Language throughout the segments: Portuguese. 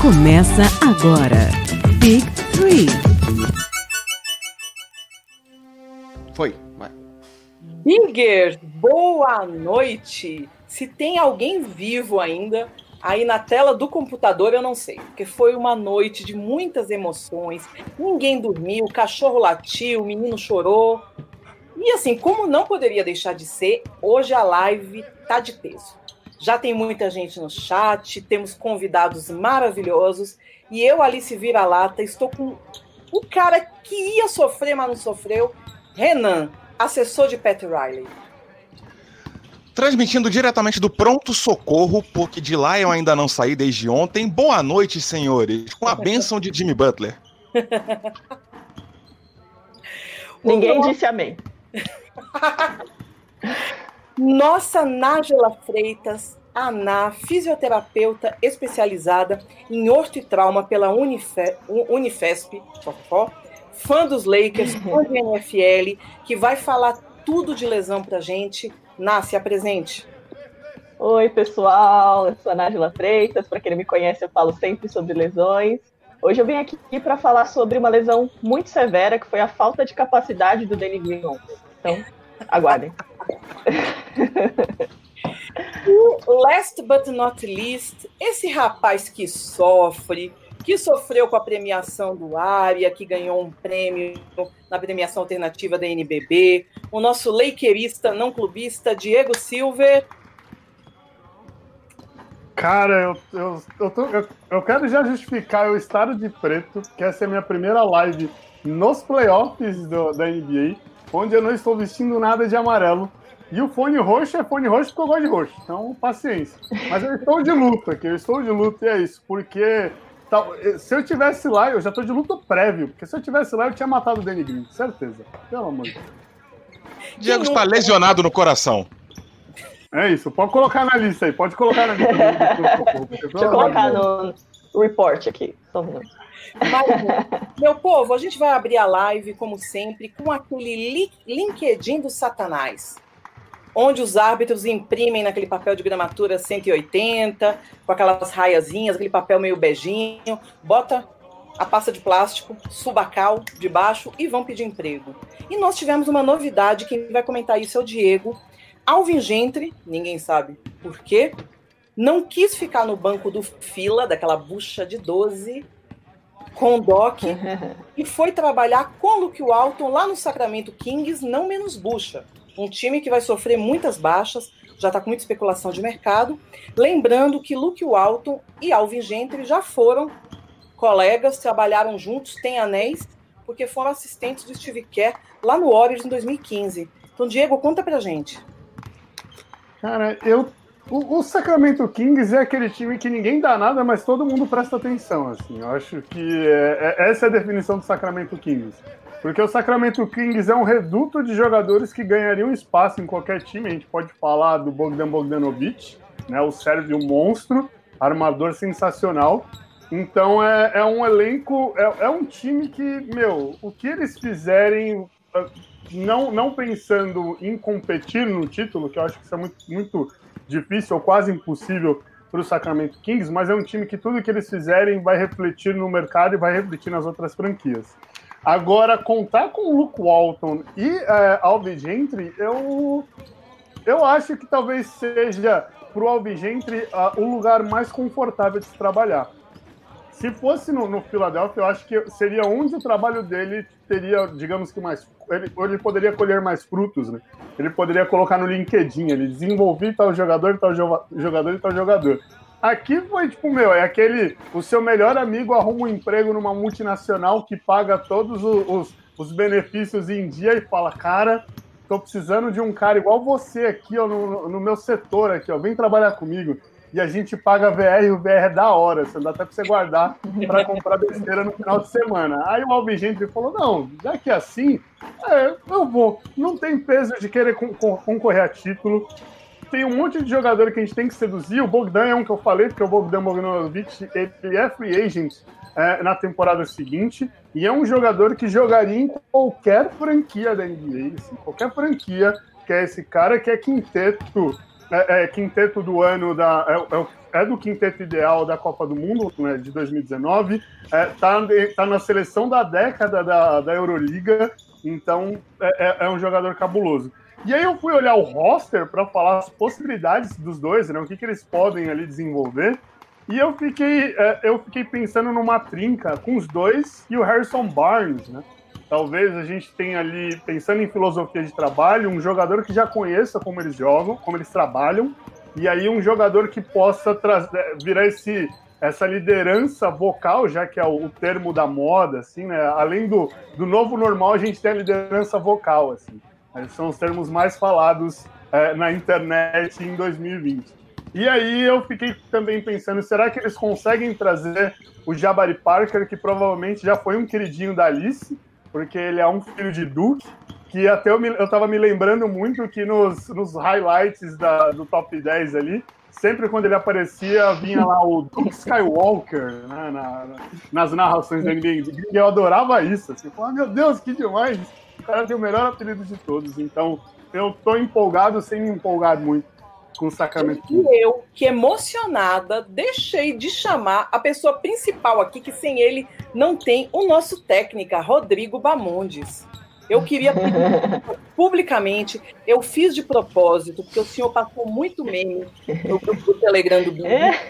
Começa agora. Big Three. Foi, vai. Bigger, boa noite. Se tem alguém vivo ainda, aí na tela do computador eu não sei, porque foi uma noite de muitas emoções. Ninguém dormiu, o cachorro latiu, o menino chorou. E assim, como não poderia deixar de ser, hoje a live tá de peso. Já tem muita gente no chat, temos convidados maravilhosos e eu, Alice Vira-Lata, estou com o cara que ia sofrer, mas não sofreu, Renan, assessor de Pat Riley. Transmitindo diretamente do Pronto Socorro, porque de lá eu ainda não saí desde ontem. Boa noite, senhores, com a bênção de Jimmy Butler. Ninguém disse amém. Nossa Nájela Freitas, Aná, fisioterapeuta especializada em orto e trauma pela Unife, Unifesp, fã dos Lakers, fã do NFL, que vai falar tudo de lesão pra gente. Ná, se apresente. Oi, pessoal, eu sou a Nájela Freitas, para quem não me conhece, eu falo sempre sobre lesões. Hoje eu vim aqui para falar sobre uma lesão muito severa, que foi a falta de capacidade do Danny Green. Então, aguardem. Last but not least, esse rapaz que sofre, que sofreu com a premiação do Aria, que ganhou um prêmio na premiação alternativa da NBB, o nosso lakerista não clubista Diego Silver. Cara, eu, eu, eu, tô, eu, eu quero já justificar o estado de preto, que essa é a minha primeira live nos playoffs do, da NBA onde eu não estou vestindo nada de amarelo. E o fone roxo é fone roxo porque eu gosto de roxo. Então, paciência. Mas eu estou de luta, que eu estou de luta e é isso. Porque tal, se eu tivesse lá, eu já estou de luta prévio. Porque se eu tivesse lá, eu tinha matado o Danny Green. Certeza. Pelo amor de Deus. Diego está lesionado no coração. É isso. Pode colocar na lista aí. Pode colocar na lista. Deixa eu colocar no report aqui. Só um minuto. Mas, meu povo, a gente vai abrir a live, como sempre, com aquele LinkedIn do Satanás, onde os árbitros imprimem naquele papel de gramatura 180, com aquelas raiazinhas, aquele papel meio beijinho, bota a pasta de plástico, subacal de baixo e vão pedir emprego. E nós tivemos uma novidade, quem vai comentar isso é o Diego. Alvin Gentry, ninguém sabe por quê, não quis ficar no banco do fila, daquela bucha de 12, com o Doc e foi trabalhar com o Luke Walton lá no Sacramento Kings, não menos bucha. Um time que vai sofrer muitas baixas, já está com muita especulação de mercado. Lembrando que Luke Walton e Alvin Gentry já foram colegas, trabalharam juntos, têm anéis, porque foram assistentes do Steve Kerr lá no Warriors em 2015. Então, Diego, conta pra gente. Cara, eu o, o, Sacramento Kings é aquele time que ninguém dá nada, mas todo mundo presta atenção. Assim, eu acho que é, é, essa é a definição do Sacramento Kings. Porque o Sacramento Kings é um reduto de jogadores que ganhariam espaço em qualquer time. A gente pode falar do Bogdan Bogdanovic, né, o Sérgio monstro, armador sensacional. Então é, é um elenco, é, é um time que, meu, o que eles fizerem, ah, não, não pensando em competir no título, que eu acho que isso é muito, muito difícil ou quase impossível para o Sacramento Kings, mas é um time que tudo que eles fizerem vai refletir no mercado e vai refletir nas outras franquias. Agora, contar com o Luke Walton e é, Alvin Gentry, eu, eu acho que talvez seja para o Alvin Gentry uh, o lugar mais confortável de se trabalhar. Se fosse no, no Philadelphia, eu acho que seria onde o trabalho dele teria, digamos que mais. Ele, ele poderia colher mais frutos, né? Ele poderia colocar no LinkedIn, ele desenvolver tal jogador, tal jogador e tal jogador. Aqui foi tipo, meu, é aquele. O seu melhor amigo arruma um emprego numa multinacional que paga todos os, os, os benefícios em dia e fala, cara, tô precisando de um cara igual você aqui, ó, no, no meu setor aqui, ó, vem trabalhar comigo e a gente paga VR e o VR é da hora, você dá até para você guardar para comprar besteira no final de semana. Aí o Alvigente falou: não, já que é assim, é, eu vou. Não tem peso de querer concorrer a título. Tem um monte de jogador que a gente tem que seduzir. O Bogdan é um que eu falei, porque o Bogdan Bogdanovic ele é free agent é, na temporada seguinte. E é um jogador que jogaria em qualquer franquia da NBA, assim, qualquer franquia que é esse cara que é quinteto é, é, quinteto do ano da. É, é, é do quinteto ideal da Copa do Mundo né, de 2019, é, tá, na seleção da década da, da Euroliga, então é, é, um jogador cabuloso. E aí eu fui olhar o roster para falar as possibilidades dos dois, né, o que, que eles podem ali desenvolver. E eu fiquei, eu fiquei pensando numa trinca com os dois e o Harrison Barnes, né? Talvez a gente tenha ali, pensando em filosofia de trabalho, um jogador que já conheça como eles jogam, como eles trabalham, e aí um jogador que possa trazer, virar esse, essa liderança vocal, já que é o, o, termo da moda, assim, né? Além do, do novo normal, a gente tem a liderança vocal, assim. São os termos mais falados é, na internet em 2020. E aí eu fiquei também pensando, será que eles conseguem trazer o Jabari Parker, que provavelmente já foi um queridinho da Alice, porque ele é um filho de Duke, que até eu, me, eu tava me lembrando muito que nos, nos highlights da, do top 10 ali, sempre quando ele aparecia, vinha lá o Duke Skywalker, né, na, nas narrações da NBA. Eu adorava isso, assim, falava, meu Deus, que demais! O cara tem o melhor apelido de todos, então eu tô empolgado sem me empolgar muito com o Sacramento E eu, que emocionada, deixei de chamar a pessoa principal aqui, que sem ele não tem o nosso técnica, Rodrigo Bamondes. Eu queria pedir publicamente, eu fiz de propósito, porque o senhor passou muito meme no grupo do Telegram do Bill. É.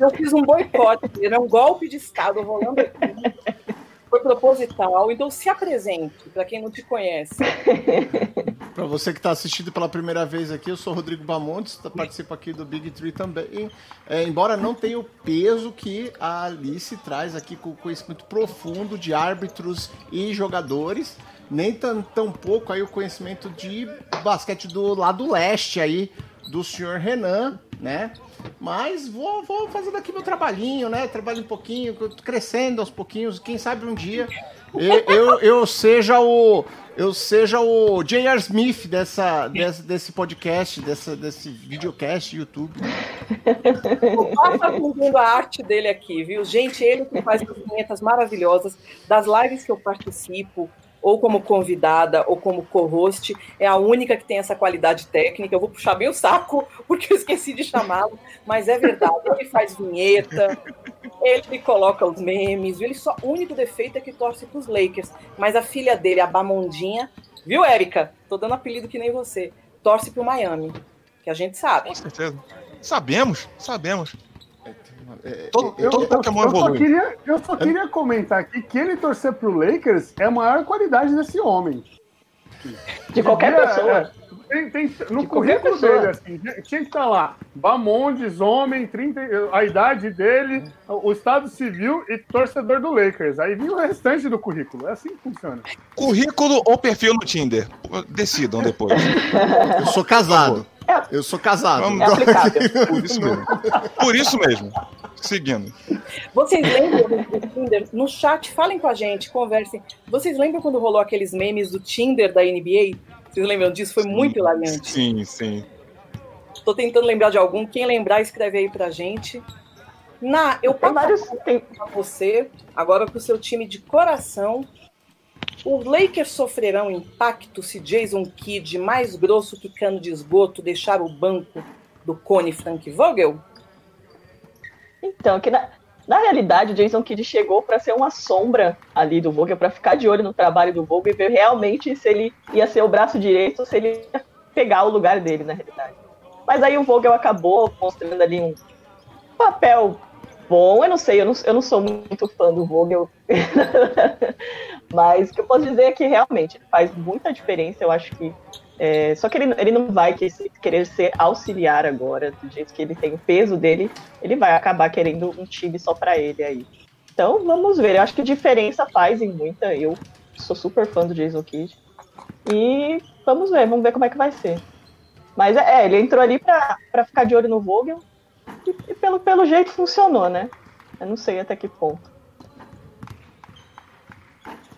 Eu fiz um boicote, era um golpe de Estado rolando aqui foi proposital. Então se apresente, para quem não te conhece. para você que está assistindo pela primeira vez aqui, eu sou Rodrigo Bamontes, participo aqui do Big Tree também. É, embora não tenha o peso que a Alice traz aqui com conhecimento profundo de árbitros e jogadores, nem tão, tão pouco aí o conhecimento de basquete do lado leste aí do senhor Renan, né? Mas vou, vou fazendo aqui meu trabalhinho, né? Trabalho um pouquinho, crescendo aos pouquinhos. Quem sabe um dia eu, eu, eu seja o eu seja o J.R. Smith dessa, desse, desse podcast, dessa, desse videocast YouTube. O Papa tá a arte dele aqui, viu? Gente, ele que faz as vinhetas maravilhosas das lives que eu participo, ou como convidada ou como co-host, é a única que tem essa qualidade técnica. Eu vou puxar bem o saco, porque eu esqueci de chamá-lo, mas é verdade. Ele faz vinheta, ele coloca os memes, ele só, o único defeito é que torce para os Lakers. Mas a filha dele, a Bamondinha, viu, Érica? Tô dando apelido que nem você. Torce para o Miami, que a gente sabe. Com certeza. Sabemos, sabemos. É, todo, eu, todo Pokémon eu, eu, só queria, eu só queria comentar aqui que ele torcer pro Lakers é a maior qualidade desse homem. De qualquer é, pessoa. É, tem, tem, no de currículo dele, assim, tinha que estar tá lá. Bamondes, homem, 30, a idade dele, o estado civil e torcedor do Lakers. Aí vinha o restante do currículo. É assim que funciona. Currículo ou perfil no Tinder? Decidam depois. Eu sou casado. Eu sou casado. É aplicável. Por isso mesmo. Por isso mesmo. Seguindo. Vocês lembram do Tinder? No chat, falem com a gente, conversem. Vocês lembram quando rolou aqueles memes do Tinder da NBA? Vocês lembram disso? Foi sim, muito hilariante. Sim, sim. Tô tentando lembrar de algum. Quem lembrar, escreve aí pra gente. Na, eu passo para você, agora pro seu time de coração. Os Lakers sofrerão impacto se Jason Kidd, mais grosso que cano de esgoto, deixar o banco do Cone Frank Vogel? Então, que na, na realidade, o Jason Kidd chegou para ser uma sombra ali do Vogel, para ficar de olho no trabalho do Vogel e ver realmente se ele ia ser o braço direito ou se ele ia pegar o lugar dele, na realidade. Mas aí o Vogel acabou mostrando ali um papel bom. Eu não sei, eu não, eu não sou muito fã do Vogel. Mas o que eu posso dizer é que realmente faz muita diferença. Eu acho que é, só que ele, ele não vai querer ser auxiliar agora, do jeito que ele tem o peso dele, ele vai acabar querendo um time só para ele aí. Então, vamos ver. Eu acho que diferença faz em muita. Eu sou super fã do Jason Kidd. E vamos ver, vamos ver como é que vai ser. Mas é, ele entrou ali para ficar de olho no Vogel. E, e, pelo, pelo jeito funcionou, né? Eu não sei até que ponto.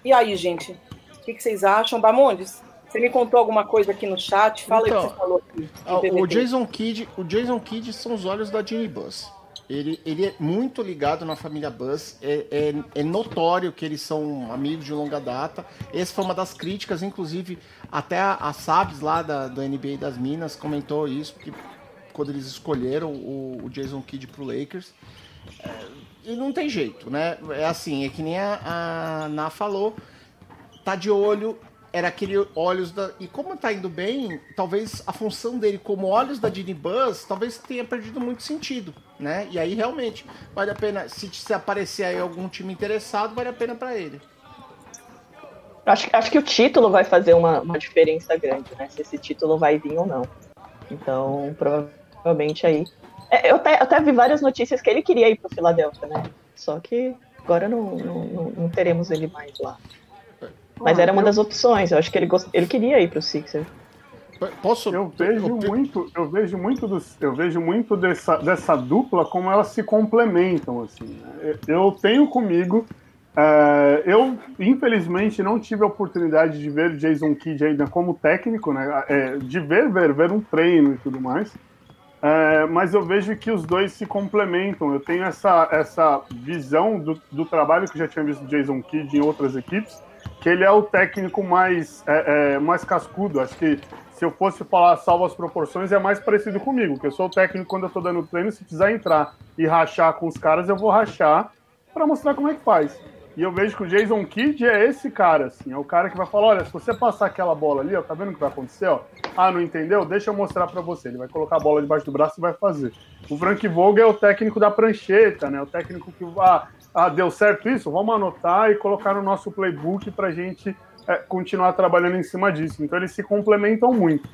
E aí, gente? O que, que vocês acham? Bamondes? Você me contou alguma coisa aqui no chat? Fala então, o que você falou aqui. O Jason Kidd, o Jason Kidd são os olhos da Ginny Buzz. Ele, ele é muito ligado na família Buzz. É, é, é, notório que eles são amigos de longa data. Essa foi uma das críticas, inclusive, até a, a Sabes lá da, do NBA das Minas comentou isso, porque quando eles escolheram o, o Jason Kidd pro Lakers. É, e não tem jeito, né? É assim, é que nem a, a Ná falou, tá de olho, era aquele olhos da. E como tá indo bem, talvez a função dele como olhos da Dini Buzz talvez tenha perdido muito sentido, né? E aí realmente vale a pena, se, se aparecer aí algum time interessado, vale a pena para ele. Acho, acho que o título vai fazer uma, uma diferença grande, né? Se esse título vai vir ou não. Então, provavelmente aí. É, eu, até, eu até vi várias notícias que ele queria ir para o Philadelphia, né? Só que agora não, não, não, não teremos ele mais lá. Mas era uma das opções. Eu acho que ele, gost... ele queria ir para o Sixers. Posso? Eu vejo muito, eu vejo muito, dos, eu vejo muito dessa, dessa dupla como elas se complementam assim. Né? Eu tenho comigo, uh, eu infelizmente não tive a oportunidade de ver Jason Kidd ainda como técnico, né? É, de ver, ver, ver um treino e tudo mais. Uh, mas eu vejo que os dois se complementam. Eu tenho essa, essa visão do, do trabalho que já tinha visto Jason Kidd em outras equipes que ele é o técnico mais, é, é, mais cascudo. Acho que se eu fosse falar salvo as proporções, é mais parecido comigo, que eu sou o técnico quando eu tô dando treino, se precisar entrar e rachar com os caras, eu vou rachar para mostrar como é que faz. E eu vejo que o Jason Kidd é esse cara, assim, é o cara que vai falar, olha, se você passar aquela bola ali, ó, tá vendo o que vai acontecer, ó? Ah, não entendeu? Deixa eu mostrar para você. Ele vai colocar a bola debaixo do braço e vai fazer. O Frank Vogel é o técnico da prancheta, né? O técnico que, ah, ah, deu certo isso? Vamos anotar e colocar no nosso playbook para a gente é, continuar trabalhando em cima disso. Então eles se complementam muito.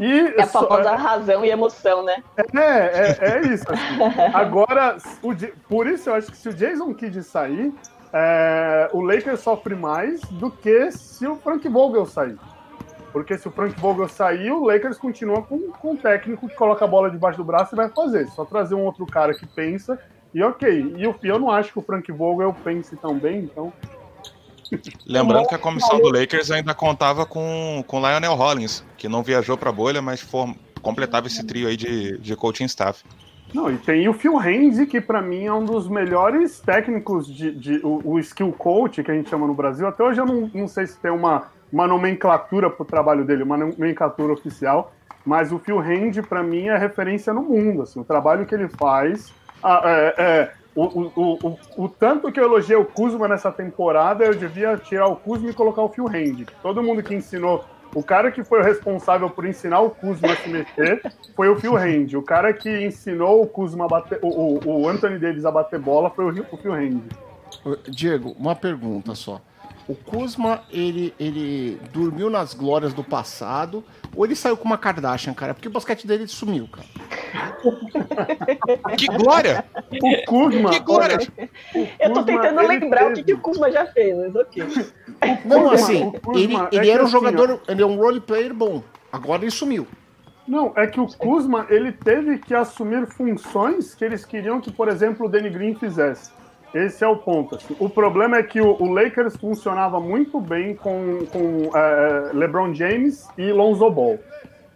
E é a famosa é, razão e emoção, né? É, é, é isso. Assim. Agora, o, por isso eu acho que se o Jason Kidd sair, é, o Lakers sofre mais do que se o Frank Vogel sair. Porque se o Frank Vogel sair, o Lakers continua com, com um técnico que coloca a bola debaixo do braço e vai fazer. Só trazer um outro cara que pensa e ok. E eu não acho que o Frank Vogel pense tão bem, então. Lembrando que a comissão do Lakers ainda contava com, com Lionel Hollins, que não viajou para a bolha, mas for, completava esse trio aí de, de coaching staff. Não, e tem o Phil Handy, que para mim é um dos melhores técnicos de, de o, o, skill coach que a gente chama no Brasil. Até hoje eu não, não sei se tem uma, uma nomenclatura para o trabalho dele, uma nomenclatura oficial, mas o Phil Handy para mim é referência no mundo. Assim, o trabalho que ele faz ah, é, é, o, o, o, o, tanto que eu elogiei o Kuzma nessa temporada, eu devia tirar o Kuzma e colocar o Phil Hand. Todo mundo que ensinou. O cara que foi o responsável por ensinar o Kuzma a se mexer foi o Phil Hand. O cara que ensinou o Kuzma a bater, o, o Anthony Davis a bater bola foi o, o Phil Hand. Diego, uma pergunta só. O Kuzma, ele, ele dormiu nas glórias do passado ou ele saiu com uma Kardashian, cara? Porque o basquete dele sumiu, cara. que glória! O Kuzma. Que glória! Eu tô tentando lembrar fez... o que, que, o Kuzma já fez, mas ok. Não, assim, ele, ele é era um assim, jogador, ele é um role player bom. Agora ele sumiu. Não, é que o Kuzma ele teve que assumir funções que eles queriam que, por exemplo, o Danny Green fizesse. Esse é o ponto. Assim. O problema é que o, o, Lakers funcionava muito bem com, com uh, LeBron James e Lonzo Ball.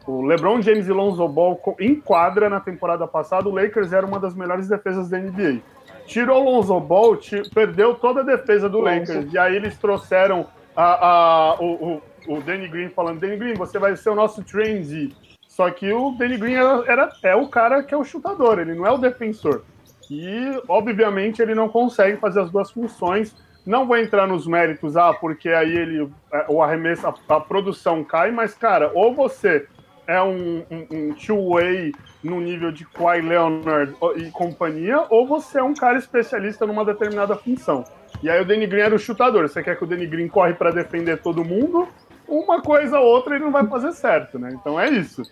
O LeBron James e Lonzo Ball em quadra na temporada passada, o Lakers era uma das melhores defesas da NBA. Tirou o Lonzo Ball, perdeu toda a defesa do Lakers. E aí eles trouxeram a, a, o, o, o Danny Green falando: Danny Green, você vai ser o nosso trendy. Só que o Danny Green era, era, é o cara que é o chutador, ele não é o defensor. E, obviamente, ele não consegue fazer as duas funções. Não vou entrar nos méritos, ah, porque aí ele, é, o arremesso, a, a produção cai, mas, cara, ou você é um, um, um two-way no nível de Kawhi Leonard e companhia, ou você é um cara especialista numa determinada função. E aí o Danny Green era o chutador. Você quer que o Danny Green corre para defender todo mundo? Uma coisa ou outra ele não vai fazer certo, né? Então é isso.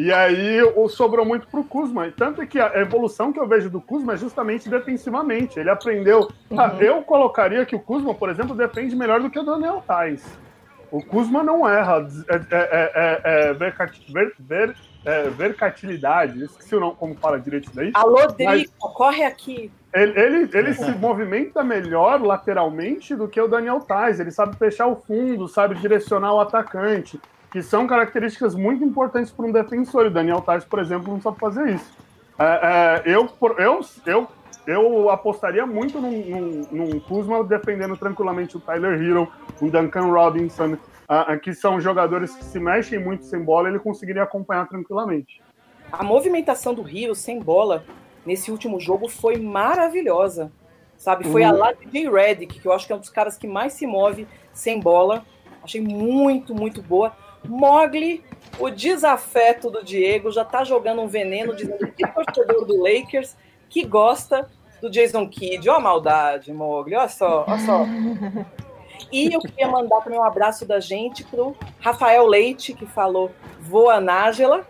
E aí sobrou muito pro Kuzma. E tanto é que a evolução que eu vejo do Kuzma é justamente defensivamente. Ele aprendeu. Uhum. Eu colocaria que o Kuzma, por exemplo, defende melhor do que o Daniel Tais. O Kuzma não erra. É, é, é, é ver, ver, é, vercatilidade. Esqueci o nome, como fala direito isso daí. Alô, Drico, corre aqui. Ele, ele, ele se movimenta melhor lateralmente do que o Daniel Tais. Ele sabe fechar o fundo, sabe direcionar o atacante que são características muito importantes para um defensor. E o Daniel Tais, por exemplo, não sabe fazer isso. É, é, eu, eu, eu, eu apostaria muito num, num, num Kuzma defendendo tranquilamente o Tyler Hero, o Duncan Robinson, uh, que são jogadores que se mexem muito sem bola, ele conseguiria acompanhar tranquilamente. a movimentação do Rio sem bola nesse último jogo foi maravilhosa. Sabe? Foi a lá de Jay Redick, que eu acho que é um dos caras que mais se move sem bola. Achei muito, muito boa. Mogli, o desafeto do Diego, já tá jogando um veneno, dizendo que torcedor do Lakers que gosta do Jason Kidd. Ó a maldade, Mogli, olha só, olha só. E eu queria mandar também um abraço da gente pro Rafael Leite, que falou voa Nájela,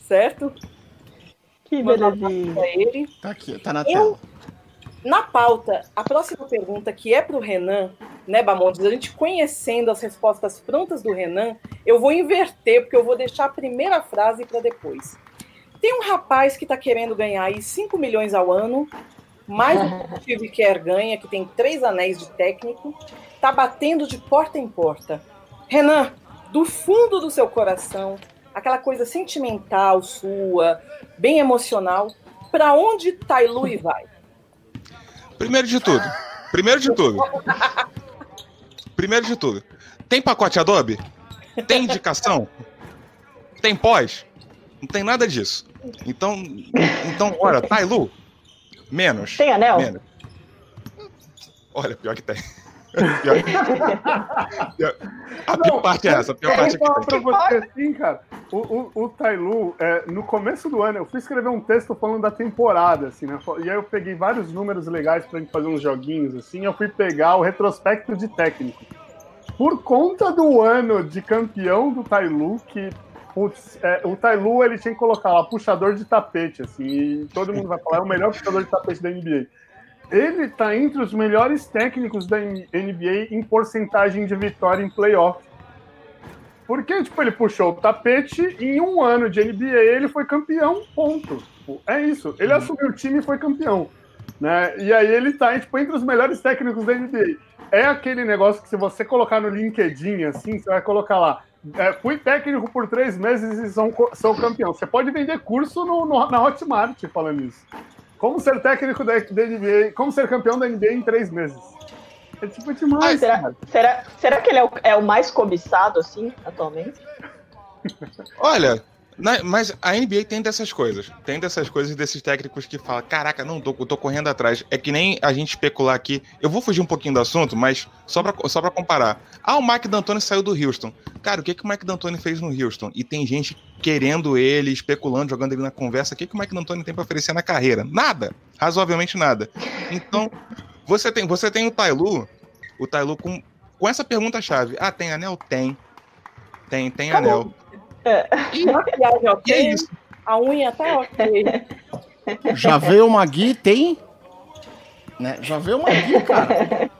certo? Que um belezinha. Tá aqui, tá na Eu- tela. Na pauta, a próxima pergunta, que é para o Renan, né, Bamontes? A gente conhecendo as respostas prontas do Renan, eu vou inverter, porque eu vou deixar a primeira frase para depois. Tem um rapaz que está querendo ganhar aí 5 milhões ao ano, mais que o Kerr ganha, que tem três anéis de técnico, está batendo de porta em porta. Renan, do fundo do seu coração, aquela coisa sentimental sua, bem emocional, para onde Tailui vai? Primeiro de tudo. Primeiro de tudo. Primeiro de tudo. Tem pacote Adobe? Tem indicação? Tem pós? Não tem nada disso. Então, então, olha, Tailu, menos. Tem anel? Menos. Olha, pior que tem. Pior- A pior parte é essa, a pior Eu parte é vou falar que pra tem. você assim, cara. O, o, o Tailu, é, no começo do ano, eu fui escrever um texto falando da temporada, assim, né? E aí eu peguei vários números legais pra gente fazer uns joguinhos, assim. Eu fui pegar o retrospecto de técnico. Por conta do ano de campeão do Tailu, que. Putz, é, o Tailu ele tinha que colocar lá puxador de tapete, assim, e todo mundo vai falar, é o melhor puxador de tapete da NBA. Ele tá entre os melhores técnicos da NBA em porcentagem de vitória em playoff. Porque, tipo, ele puxou o tapete e em um ano de NBA ele foi campeão, ponto. Tipo, é isso. Ele assumiu o time e foi campeão. Né? E aí ele tá tipo, entre os melhores técnicos da NBA. É aquele negócio que se você colocar no LinkedIn, assim, você vai colocar lá. é, fui técnico por três meses e sou, sou campeão. Você pode vender curso no, no- na Hotmart falando isso. Como ser técnico da, da NBA, como ser campeão da NBA em três meses. É tipo demais, Será, será, será que ele é o, é o mais cobiçado, assim, atualmente? Olha, na- mas a NBA tem dessas coisas. Tem dessas coisas desses técnicos que falam: caraca, não, tô, tô correndo atrás. É que nem a gente especular aqui. Eu vou fugir um pouquinho do assunto, mas só pra, só pra comparar. Ah, o Mike D'Antoni saiu do Houston. Cara, o que, que o Mike D'Antoni fez no Houston? E tem gente querendo ele, especulando, jogando ele na conversa. O que, que o Mike D'Antoni tem pra oferecer na carreira? Nada. Razoavelmente nada. Então, você tem, você tem o Tailu, o Tailu com, com essa pergunta-chave. Ah, tem anel? Tem. Tem, tem anel. E, Maquiagem é ok, isso. a unha tá ok. Já veio uma Gui, tem. Né? Já veio uma Gui, cara.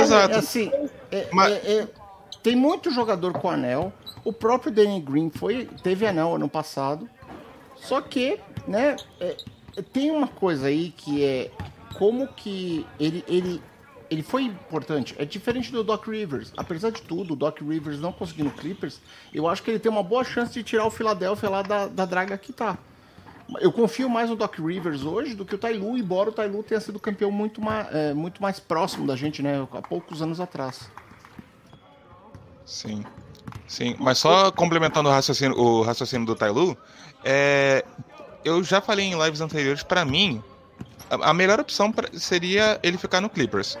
Exato. é assim, é- Mas- é- é- tem muito jogador com anel. O próprio Danny Green foi, teve anel ano passado. Só que, né, é- é- tem uma coisa aí que é como que ele, ele, ele foi importante. É diferente do Doc Rivers. Apesar de tudo, o Doc Rivers não conseguindo Clippers, eu acho que ele tem uma boa chance de tirar o Philadelphia lá da, da draga que tá. Eu confio mais no Doc Rivers hoje do que o Tailu, embora o Tailu tenha sido campeão muito mais, muito mais próximo da gente, né? Há poucos anos atrás. Sim. Sim, mas só complementando o raciocínio, o raciocínio do Tailu, é, eu já falei em lives anteriores, pra mim, a, melhor opção seria ele ficar no Clippers.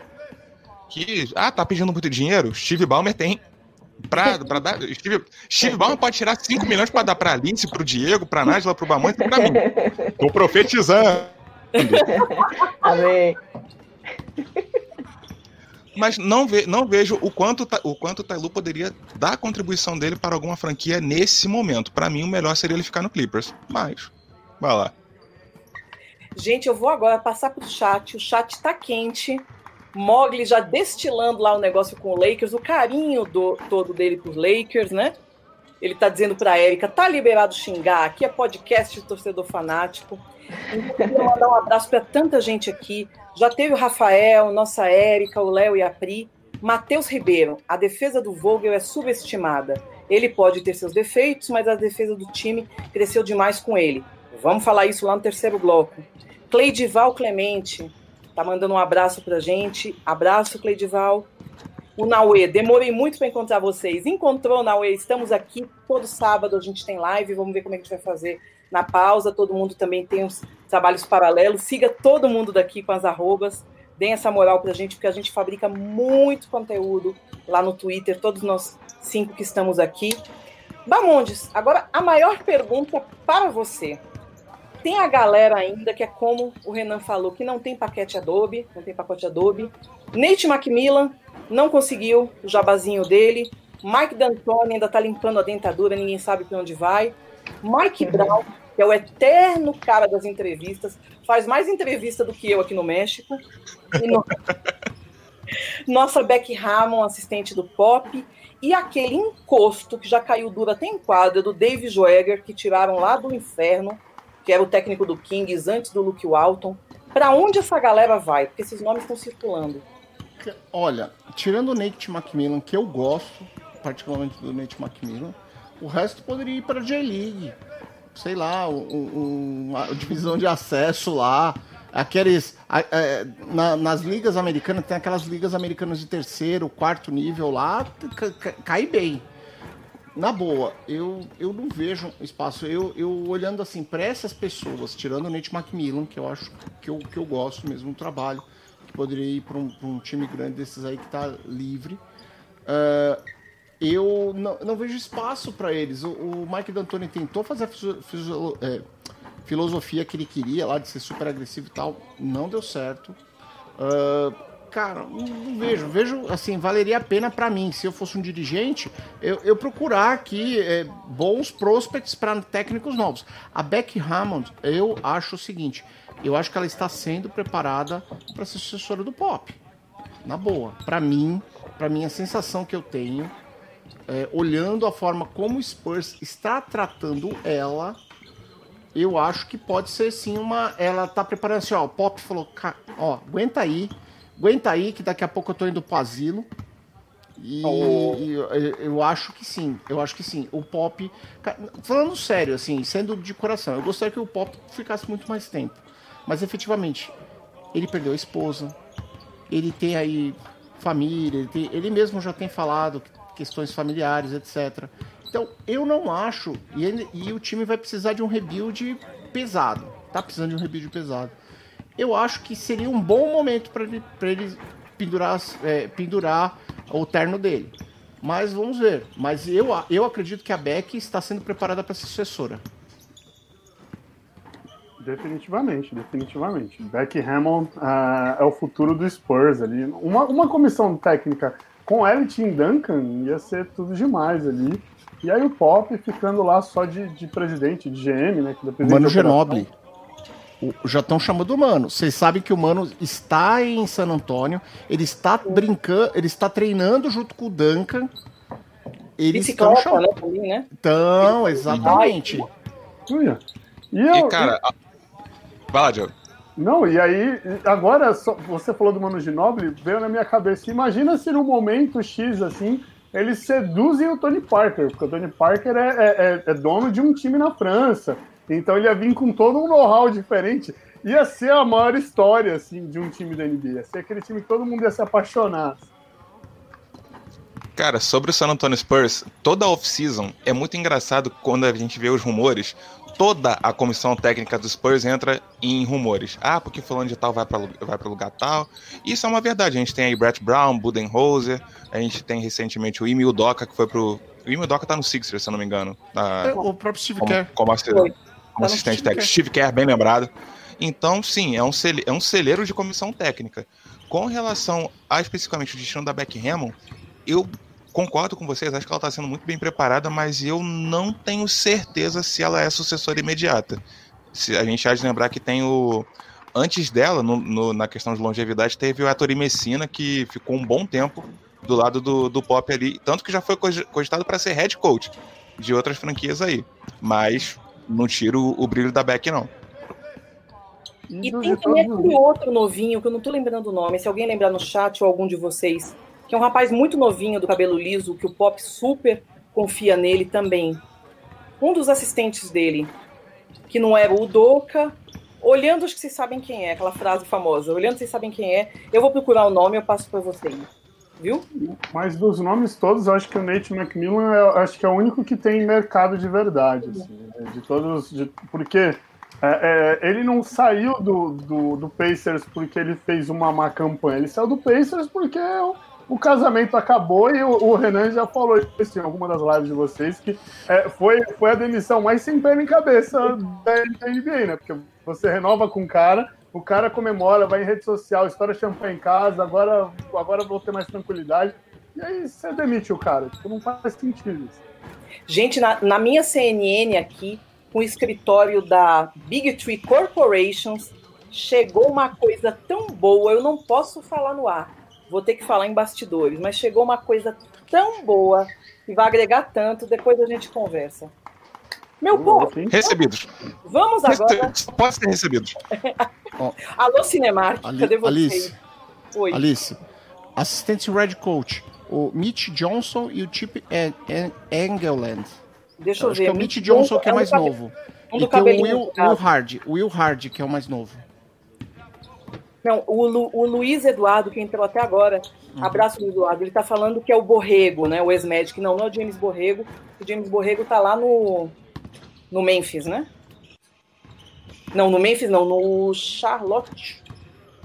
Que, ah, tá pedindo muito dinheiro? Steve Ballmer tem. Pra, pra dar, Steve, Steve Ballmer pode tirar 5 milhões pra dar pra Alice, pro Diego, pra Nájila, pro Bamante e pra mim. Tô profetizando. Amém. Mas não, ve, não vejo o quanto, o quanto o Tailu poderia dar a contribuição dele para alguma franquia nesse momento. Para mim, o melhor seria ele ficar no Clippers. Mas, vai lá. Gente, eu vou agora passar pro chat. O chat tá quente. Mogli já destilando lá o negócio com o Lakers, o carinho do, todo dele pros Lakers, né? Ele tá dizendo pra Érica, tá liberado xingar, aqui é podcast de torcedor fanático. Então, eu mandar um abraço para tanta gente aqui. Já teve o Rafael, nossa Érica, o Léo e a Pri. Matheus Ribeiro, a defesa do Vogel é subestimada. Ele pode ter seus defeitos, mas a defesa do time cresceu demais com ele. Vamos falar isso lá no terceiro bloco. Cleidival Clemente tá mandando um abraço pra gente. Abraço, Cleidival. O Naue, demorei muito para encontrar vocês. Encontrou, Naue? Estamos aqui todo sábado, a gente tem live, vamos ver como é que a gente vai fazer na pausa. Todo mundo também tem uns trabalhos paralelos. Siga todo mundo daqui com as arrobas. Deem essa moral para a gente, porque a gente fabrica muito conteúdo lá no Twitter, todos nós cinco que estamos aqui. Bamondes, agora a maior pergunta para você. Tem a galera ainda que é como o Renan falou, que não tem paquete Adobe, não tem pacote Adobe. Nate Macmillan não conseguiu o jabazinho dele. Mike D'Antoni ainda está limpando a dentadura, ninguém sabe para onde vai. Mike Brown, que é o eterno cara das entrevistas, faz mais entrevista do que eu aqui no México. No... Nossa Beck Ramon, assistente do Pop. E aquele encosto que já caiu duro até em quadra do Dave Joeger, que tiraram lá do inferno, que era o técnico do Kings antes do Luke Walton. Para onde essa galera vai? Porque esses nomes estão circulando. Olha, tirando o Nate McMillan, que eu gosto particularmente do Nate McMillan, o resto poderia ir para a J-League. Sei lá, um, divisão de acesso lá. Aqueles. É, na, nas ligas americanas, tem aquelas ligas americanas de terceiro, quarto nível lá, cai bem. Na boa, eu, eu não vejo espaço. Eu, eu olhando assim para essas pessoas, tirando o Nate McMillan, que eu acho que eu, que eu gosto mesmo do trabalho, que poderia ir para um, um, time grande desses aí que está livre. Uh, eu não, não, vejo espaço para eles. O, o, Mike D'Antoni tentou fazer a é, filosofia que ele queria lá de ser super agressivo e tal, não deu certo. Uh, cara, não vejo. Vejo, assim, valeria a pena para mim, se eu fosse um dirigente, eu, eu procurar aqui é, bons prospects para técnicos novos. A Beck Hammond, eu acho o seguinte: eu acho que ela está sendo preparada para ser sucessora do Pop. Na boa. Para mim, para mim, a sensação que eu tenho, é, olhando a forma como o Spurs está tratando ela, eu acho que pode ser sim uma. Ela tá preparando assim, ó. O Pop falou, ó, aguenta aí Aguenta aí que daqui a pouco eu tô indo pro asilo. E, oh. e eu, eu, acho que sim, eu acho que sim. O pop. Falando sério, assim, sendo de coração, eu gostaria que o pop ficasse muito mais tempo. Mas efetivamente, ele perdeu a esposa, ele tem aí família, ele, tem, ele mesmo já tem falado questões familiares, etc. Então, eu não acho. E, ele, e o time vai precisar de um rebuild pesado. Tá precisando de um rebuild pesado eu acho que seria um bom momento para ele, ele pendurar, é, pendurar o terno dele. Mas vamos ver. Mas eu, eu acredito que a Beck está sendo preparada para ser sucessora. Definitivamente, definitivamente. Beck Hammond uh, é o futuro do Spurs ali. Uma, uma comissão técnica com ela e Tim Duncan ia ser tudo demais ali. E aí o Pop ficando lá só de, de presidente, de GM, né? Que Mano Genoble já estão chamando o Mano. Vocês sabem que o Mano está em San Antônio, ele está brincando, ele está treinando junto com o Duncan. Eles estão chamando. Né, também, né? Então, exatamente. E, eu, e cara, vai lá, Diogo. Não, e aí, agora você falou do Mano Ginobili, veio na minha cabeça. Imagina se no momento X assim, eles seduzem o Tony Parker, porque o Tony Parker é, é, é, é dono de um time na França. Então ele ia vir com todo um know-how diferente. Ia ser a maior história assim, de um time da NBA. Ia ser aquele time que todo mundo ia se apaixonar. Cara, sobre o San Antonio Spurs, toda a off-season é muito engraçado quando a gente vê os rumores. Toda a comissão técnica dos Spurs entra em rumores. Ah, porque fulano de tal vai para vai pra lugar tal. Isso é uma verdade. A gente tem aí Brett Brown, Budenholzer, a gente tem recentemente o Imi Udoka, que foi pro. O Imi Udoka tá no Sixers, se eu não me engano. é, o próprio Steve Kerr. Como, como como assistente técnico. Steve Kerr, bem lembrado. Então, sim, é um, cele, é um celeiro de comissão técnica. Com relação a especificamente o destino da Beck Hammond, eu concordo com vocês, acho que ela está sendo muito bem preparada, mas eu não tenho certeza se ela é sucessora imediata. Se a gente há de lembrar que tem o. Antes dela, no, no, na questão de longevidade, teve o Atori Messina, que ficou um bom tempo do lado do, do Pop ali, tanto que já foi cogitado para ser head coach de outras franquias aí. Mas não tiro o brilho da Beck, não. E tem também aquele outro novinho, que eu não tô lembrando o nome, se alguém lembrar no chat ou algum de vocês, que é um rapaz muito novinho do cabelo liso, que o Pop super confia nele também. Um dos assistentes dele, que não era o Doca, olhando, acho que vocês sabem quem é, aquela frase famosa, olhando, vocês sabem quem é, eu vou procurar o nome, eu passo para vocês. Viu? Mas dos nomes todos, acho que o Nate McMillan é, acho que é o único que tem mercado de verdade. Assim, né? de todos, de, porque é, é, ele não saiu do, do, do, Pacers porque ele fez uma má campanha. Ele saiu do Pacers porque o, o casamento acabou e o, o, Renan já falou isso em alguma das lives de vocês que é, foi, foi a demissão mais sem pé nem cabeça da NBA, né? Porque você renova com o cara o cara comemora, vai em rede social, estoura champanhe em casa, agora, agora vou ter mais tranquilidade. E aí você demite o cara, tipo, não faz sentido isso. Gente, na, na minha CNN aqui, com o escritório da Big Tree Corporations, chegou uma coisa tão boa, eu não posso falar no ar, vou ter que falar em bastidores, mas chegou uma coisa tão boa que vai agregar tanto, depois a gente conversa. Meu povo. Recebidos. Vamos agora. Pode ser recebidos. Alô, Cinemark, Ali, cadê você? Alice. Oi. Alice, assistente Red Coach, o Mitch Johnson e o Chip Engeland. Deixa eu, eu ver. Acho que é o Mitch Johnson que é, mais novo. Um e tem o Will, Will Hard, Will Hard, que é o mais novo. Não, o, Lu, o Luiz Eduardo, que entrou até agora, uhum. abraço Luiz Eduardo, ele tá falando que é o Borrego, né? O ex-médico. Não, não é o James Borrego. O James Borrego tá lá no, no Memphis, né? Não, no Memphis não, no Charlotte.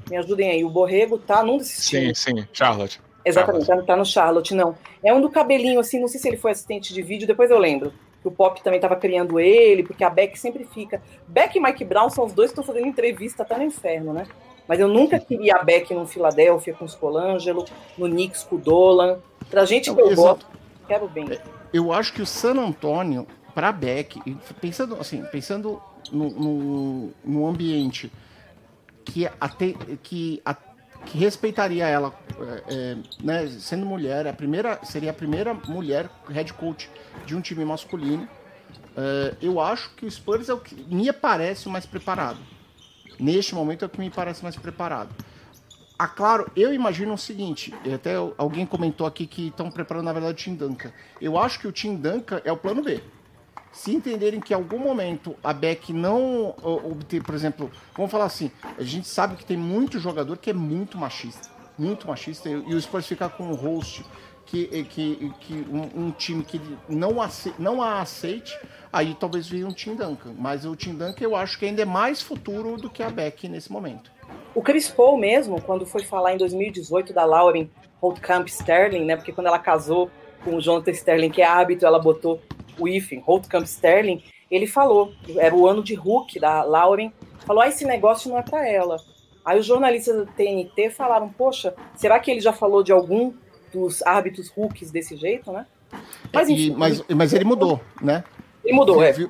Me ajudem aí, o Borrego tá num desses Sim, times. sim, Charlotte. Exatamente, Charlotte. Tá, tá no Charlotte, não. É um do cabelinho, assim, não sei se ele foi assistente de vídeo, depois eu lembro. Que o Pop também tava criando ele, porque a Beck sempre fica. Beck e Mike Brown são os dois que estão fazendo entrevista até no inferno, né? Mas eu nunca queria a Beck no Philadelphia com os Colangelo, no Knicks com o Dolan. Pra gente que eu gosto, quero bem. É, eu acho que o San Antonio para Beck, pensando assim, pensando no, no, no ambiente que, até, que, a, que respeitaria ela, é, é, né, sendo mulher, a primeira seria a primeira mulher head coach de um time masculino. É, eu acho que o Spurs é o que me parece mais preparado. Neste momento é o que me parece mais preparado. Ah, claro, eu imagino o seguinte, até alguém comentou aqui que estão preparando, na verdade, o Tim Duncan. Eu acho que o Tim Duncan é o plano B. Se entenderem que em algum momento a Beck não obter, por exemplo, vamos falar assim, a gente sabe que tem muito jogador que é muito machista, muito machista, e o Spurs ficar com um host que, que, que um, um, time que não, ace, não a aceite, aí talvez venha um Tim Duncan. Mas o Tim Duncan eu acho que ainda é mais futuro do que a Beck nesse momento. O Chris Paul mesmo, quando foi falar em 2018 da Lauren Holtkamp Sterling, né? Porque quando ela casou com o Jonathan Sterling, que é árbitro, ela botou o IFEM, Holtkamp Sterling, ele falou, era o ano de Hulk da Lauren, falou: ah, esse negócio não é para ela. Aí os jornalistas da TNT falaram: poxa, será que ele já falou de algum dos árbitros Hulks desse jeito, né? Mas, enfim, e, mas, mas ele mudou, né? Ele mudou, é. Viu?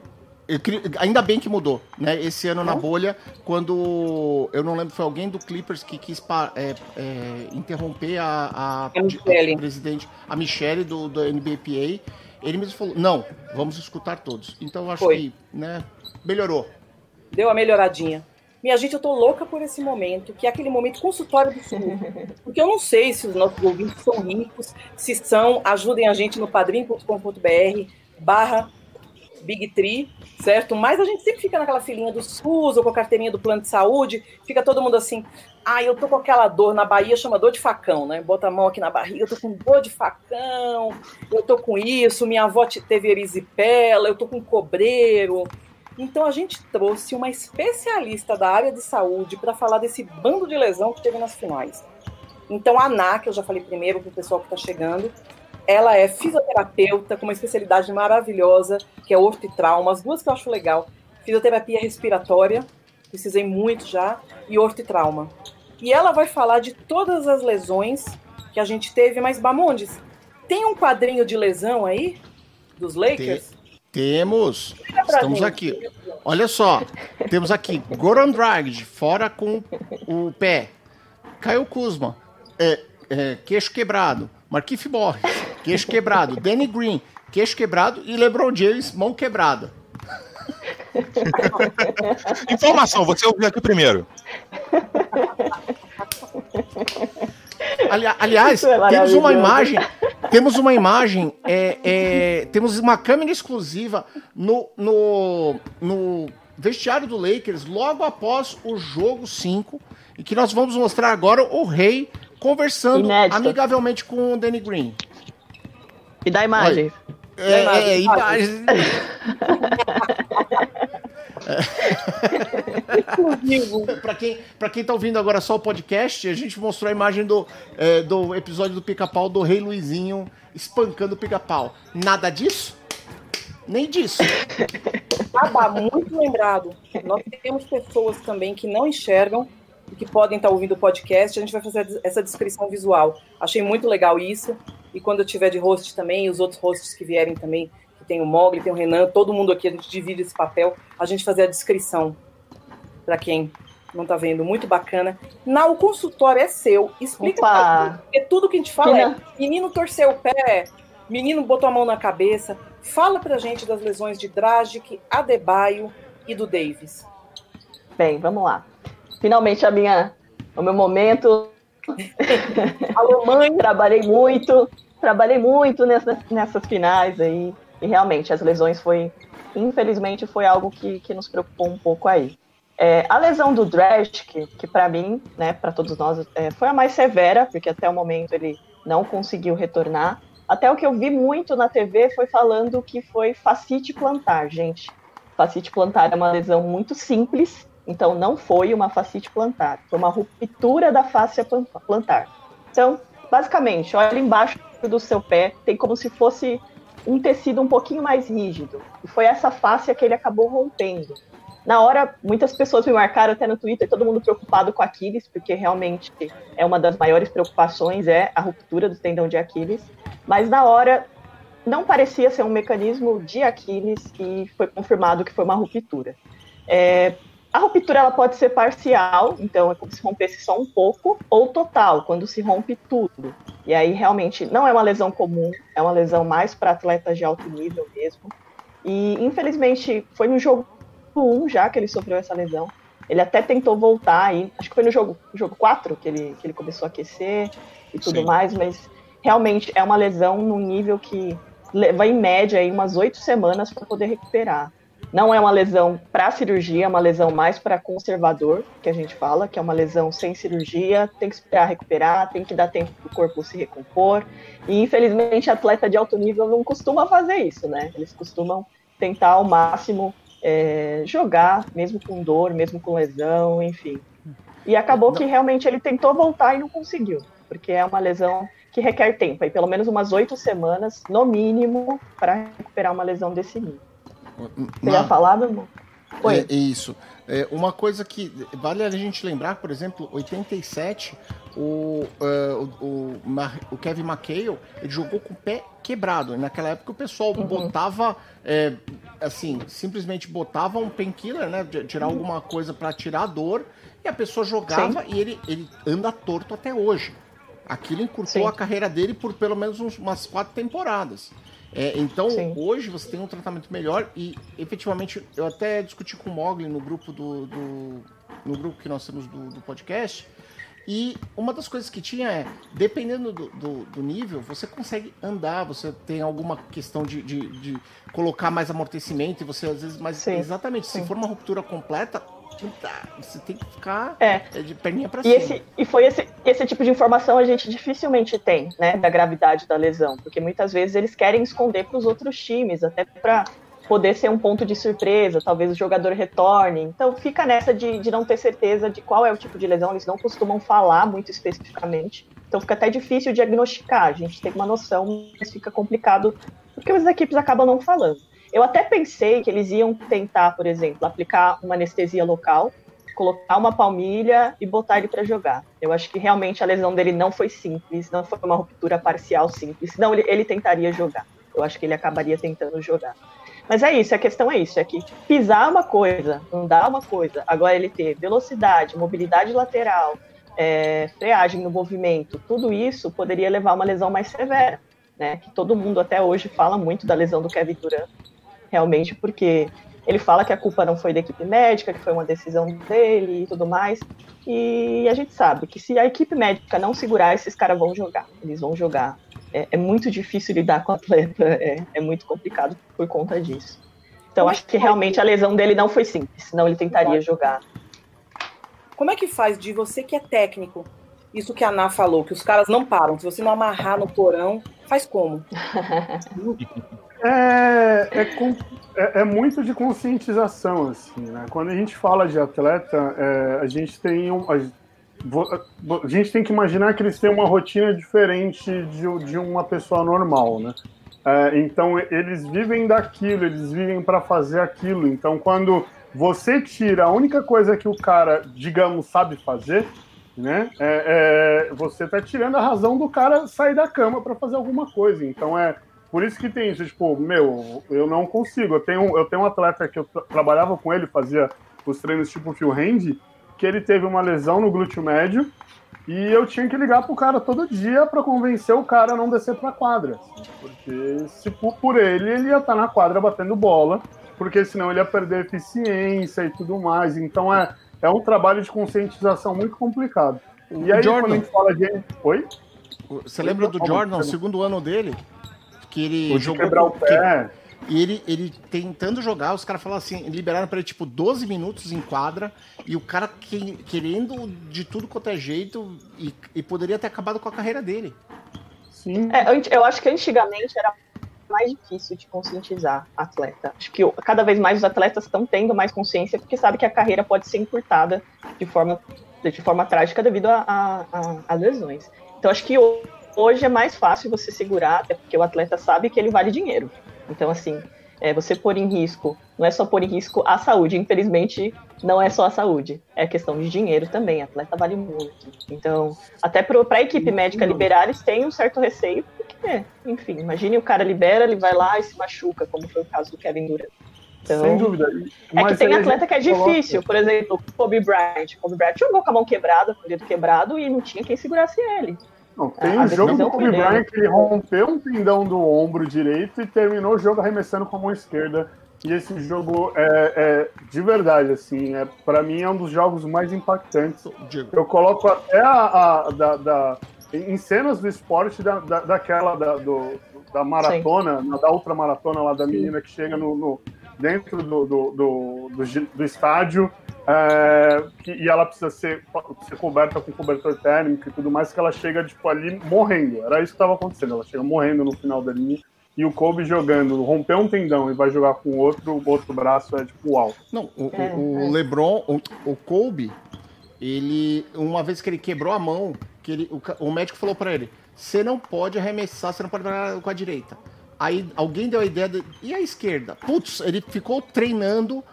Ainda bem que mudou, né? Esse ano na bolha, quando eu não lembro, foi alguém do Clippers que quis é, é, interromper a, a, a, a, presidente, a Michelle do, do NBPA ele mesmo falou, não, vamos escutar todos. Então eu acho Foi. que, né, melhorou. Deu a melhoradinha. Minha gente, eu tô louca por esse momento, que é aquele momento consultório do sul. Porque eu não sei se os nossos ouvintes são ricos, se são, ajudem a gente no padrim.com.br barra Big Tree, certo? Mas a gente sempre fica naquela filinha do SUS ou com a carteirinha do plano de saúde, fica todo mundo assim, ah, eu tô com aquela dor na Bahia, chama dor de facão, né? Bota a mão aqui na barriga, eu tô com dor de facão, eu tô com isso, minha avó teve erisipela, eu tô com cobreiro. Então a gente trouxe uma especialista da área de saúde para falar desse bando de lesão que teve nas finais. Então a que eu já falei primeiro para o pessoal que está chegando, ela é fisioterapeuta com uma especialidade maravilhosa, que é orto e trauma, as duas que eu acho legal. Fisioterapia respiratória, precisei muito já, e orto e trauma. E ela vai falar de todas as lesões que a gente teve, mas Bamondes, tem um quadrinho de lesão aí dos Lakers? temos. Estamos gente. aqui. Olha só, temos aqui Goran Dragic fora com o pé. Caio Kuzma, é, é, queixo quebrado. Marquinhos Borges, queixo quebrado. Danny Green, queixo quebrado. E LeBron James, mão quebrada. Informação, você ouviu aqui primeiro. Ali, aliás, é temos uma imagem, temos uma imagem, é, é, temos uma câmera exclusiva no, no, no vestiário do Lakers logo após o jogo 5 e que nós vamos mostrar agora o rei conversando Inédito. amigavelmente com o Danny Green. E dá imagem. É, imagem, é, imagem. imagem. Exclusivo. Pra quem, pra quem tá ouvindo agora só o podcast, a gente mostrou a imagem do, é, do episódio do pica-pau do Rei Luizinho espancando o pica-pau. Nada disso? Nem disso. Baba, muito lembrado. Nós temos pessoas também que não enxergam e que podem estar ouvindo o podcast. A gente vai fazer essa descrição visual. Achei muito legal isso. E quando eu tiver de host também, os outros hosts que vierem também, que tem o Mogli, tem o Renan, todo mundo aqui, a gente divide esse papel, a gente fazer a descrição para quem não está vendo. Muito bacana. Na, o consultório é seu. Explica Opa! porque tudo que a gente fala é menino torceu o pé, menino botou a mão na cabeça. Fala pra gente das lesões de Dragic, Adebayo e do Davis. Bem, vamos lá. Finalmente a minha, o meu momento. Alô, mãe. Trabalhei muito, trabalhei muito nessas, nessas finais aí. E realmente, as lesões foi, infelizmente, foi algo que, que nos preocupou um pouco aí. É, a lesão do Dragic, que, que para mim, né, para todos nós, é, foi a mais severa, porque até o momento ele não conseguiu retornar. Até o que eu vi muito na TV foi falando que foi fascite plantar, gente. Fascite plantar é uma lesão muito simples, então não foi uma fascite plantar, foi uma ruptura da plan- plantar. Então, basicamente, olha embaixo do seu pé, tem como se fosse um tecido um pouquinho mais rígido. E foi essa fáscia que ele acabou rompendo. Na hora, muitas pessoas me marcaram até no Twitter, todo mundo preocupado com Aquiles, porque realmente é uma das maiores preocupações, é a ruptura do tendão de Aquiles. Mas na hora, não parecia ser um mecanismo de Aquiles e foi confirmado que foi uma ruptura. É, a ruptura ela pode ser parcial, então é como se rompesse só um pouco, ou total, quando se rompe tudo. E aí realmente não é uma lesão comum, é uma lesão mais para atletas de alto nível mesmo. E infelizmente foi no jogo 1 já que ele sofreu essa lesão. Ele até tentou voltar aí, acho que foi no jogo, jogo 4 que ele, que ele começou a aquecer e tudo Sim. mais, mas realmente é uma lesão num nível que leva em média aí umas oito semanas para poder recuperar. Não é uma lesão para cirurgia, é uma lesão mais para conservador, que a gente fala, que é uma lesão sem cirurgia, tem que esperar recuperar, tem que dar tempo para o corpo se recompor. E infelizmente, atleta de alto nível não costuma fazer isso, né? Eles costumam tentar ao máximo é, jogar, mesmo com dor, mesmo com lesão, enfim. E acabou que realmente ele tentou voltar e não conseguiu, porque é uma lesão que requer tempo, aí pelo menos umas oito semanas, no mínimo, para recuperar uma lesão desse nível. Você ia falar, meu? Oi. É, é isso. É, uma coisa que vale a gente lembrar, por exemplo, 87, o, é, o, o, o Kevin McHale, ele jogou com o pé quebrado. E naquela época o pessoal Uhum. botava, é, assim, simplesmente botava um painkiller, né? Tirar alguma coisa para tirar a dor, e a pessoa jogava e ele, ele anda torto até hoje. Aquilo encurtou Sim. a carreira dele por pelo menos uns- umas quatro temporadas. É, então, Sim. hoje você tem um tratamento melhor e, efetivamente, eu até discuti com o Mogli no grupo do, do- no grupo que nós temos do, do podcast. E uma das coisas que tinha é, dependendo do, do- do nível, você consegue andar, você tem alguma questão de, de- de colocar mais amortecimento, e você às vezes, mas Sim. exatamente, se Sim. for uma ruptura completa, você tem que ficar É. é, de perninha pra E, cima. esse, e foi esse, esse tipo de informação a gente dificilmente tem, né, da gravidade da lesão, porque muitas vezes eles querem esconder para os outros times, até para poder ser um ponto de surpresa, talvez o jogador retorne. Então fica nessa de, de não ter certeza de qual é o tipo de lesão, eles não costumam falar muito especificamente. Então fica até difícil diagnosticar, a gente tem uma noção, mas fica complicado porque as equipes acabam não falando. Eu até pensei que eles iam tentar, por exemplo, aplicar uma anestesia local, colocar uma palmilha e botar ele para jogar. Eu acho que realmente a lesão dele não foi simples, não foi uma ruptura parcial simples, senão ele, ele tentaria jogar. Eu acho que ele acabaria tentando jogar. Mas é isso, a questão é isso, é que pisar uma coisa, andar uma coisa, agora ele ter velocidade, mobilidade lateral, é, freagem no movimento, tudo isso poderia levar a uma lesão mais severa, né? Que todo mundo até hoje fala muito da lesão do Kevin Durant, realmente, porque ele fala que a culpa não foi da equipe médica, que foi uma decisão dele e tudo mais. E a gente sabe que se a equipe médica não segurar, esses caras vão jogar. Eles vão jogar. É, é muito difícil lidar com o atleta, é, é muito complicado por conta disso. Então acho que realmente a lesão dele não foi simples, senão ele tentaria jogar. Como é que faz de você que é técnico isso que a Ana falou, que os caras não param. Se você não amarrar no porão, faz como? É, é, é- é muito de conscientização, assim, né? Quando a gente fala de atleta, é, a gente tem um, a, a gente tem que imaginar que eles têm uma rotina diferente de, de uma pessoa normal, né? É, então eles vivem daquilo, eles vivem para fazer aquilo. Então quando você tira a única coisa que o cara, digamos, sabe fazer, né? É, é, você está tirando a razão do cara sair da cama para fazer alguma coisa. Então é por isso que tem isso, tipo, meu, eu não consigo. Eu tenho, eu tenho um atleta que eu tra- trabalhava com ele, fazia os treinos tipo fio hand, que ele teve uma lesão no glúteo médio e eu tinha que ligar pro cara todo dia para convencer o cara a não descer pra quadra. porque se por, por ele, ele ia estar na quadra batendo bola, porque senão ele ia perder eficiência e tudo mais. Então é, é um trabalho de conscientização muito complicado. E aí, Jordan. quando a gente fala de. Oi? Você lembra do? Jordan, o segundo ano dele? Que ele O de jogou. quebrar o que- pé. E ele, ele tentando jogar, os caras falaram assim, liberaram pra ele tipo 12 minutos em quadra, e o cara que- querendo de tudo quanto é jeito, e, e poderia ter acabado com a carreira dele. Sim. É, eu acho que antigamente era mais difícil de conscientizar atleta. Acho que cada vez mais os atletas estão tendo mais consciência porque sabe que a carreira pode ser encurtada de forma, de forma trágica devido a, a- a- lesões. Então acho que ho- hoje é mais fácil você segurar, até porque o atleta sabe que ele vale dinheiro. Então, assim, é, você pôr em risco, não é só pôr em risco a saúde, infelizmente não é só a saúde, é questão de dinheiro também, atleta vale muito. Então, até para a equipe médica liberar, eles têm um certo receio, porque, enfim, imagine o cara libera, ele vai lá e se machuca, como foi o caso do Kevin Durant. Então, Sem dúvida. é que tem atleta que é coloca- difícil, por exemplo, Kobe Bryant. Kobe Bryant jogou com a mão quebrada, com o dedo quebrado, e não tinha quem segurasse ele. Não, tem A um jogo do Kobe. Bryant que ele rompeu um tendão do ombro direito e terminou o jogo arremessando com a mão esquerda. E esse jogo é, é de verdade, assim, é, para mim é um dos jogos mais impactantes. Diego. Eu coloco até a, a- da, da- em cenas do esporte da, da- daquela da, do- da maratona, na- da outra maratona lá da menina que chega no, no- dentro do, do, do, do do estádio é, que- e ela precisa ser, ser coberta com cobertor térmico e tudo mais, que ela chega tipo, ali morrendo. Era isso que estava acontecendo, ela chega morrendo no final da linha. E o Kobe jogando, rompeu um tendão e vai jogar com outro, o outro braço é tipo uau. Não, o, É, o- o é. LeBron, o, o Kobe, ele, uma vez que ele quebrou a mão, que ele, o, o médico falou pra ele: você não pode arremessar, você não pode pegar com a direita. Aí alguém deu a ideia de. E a esquerda? Putz, ele ficou treinando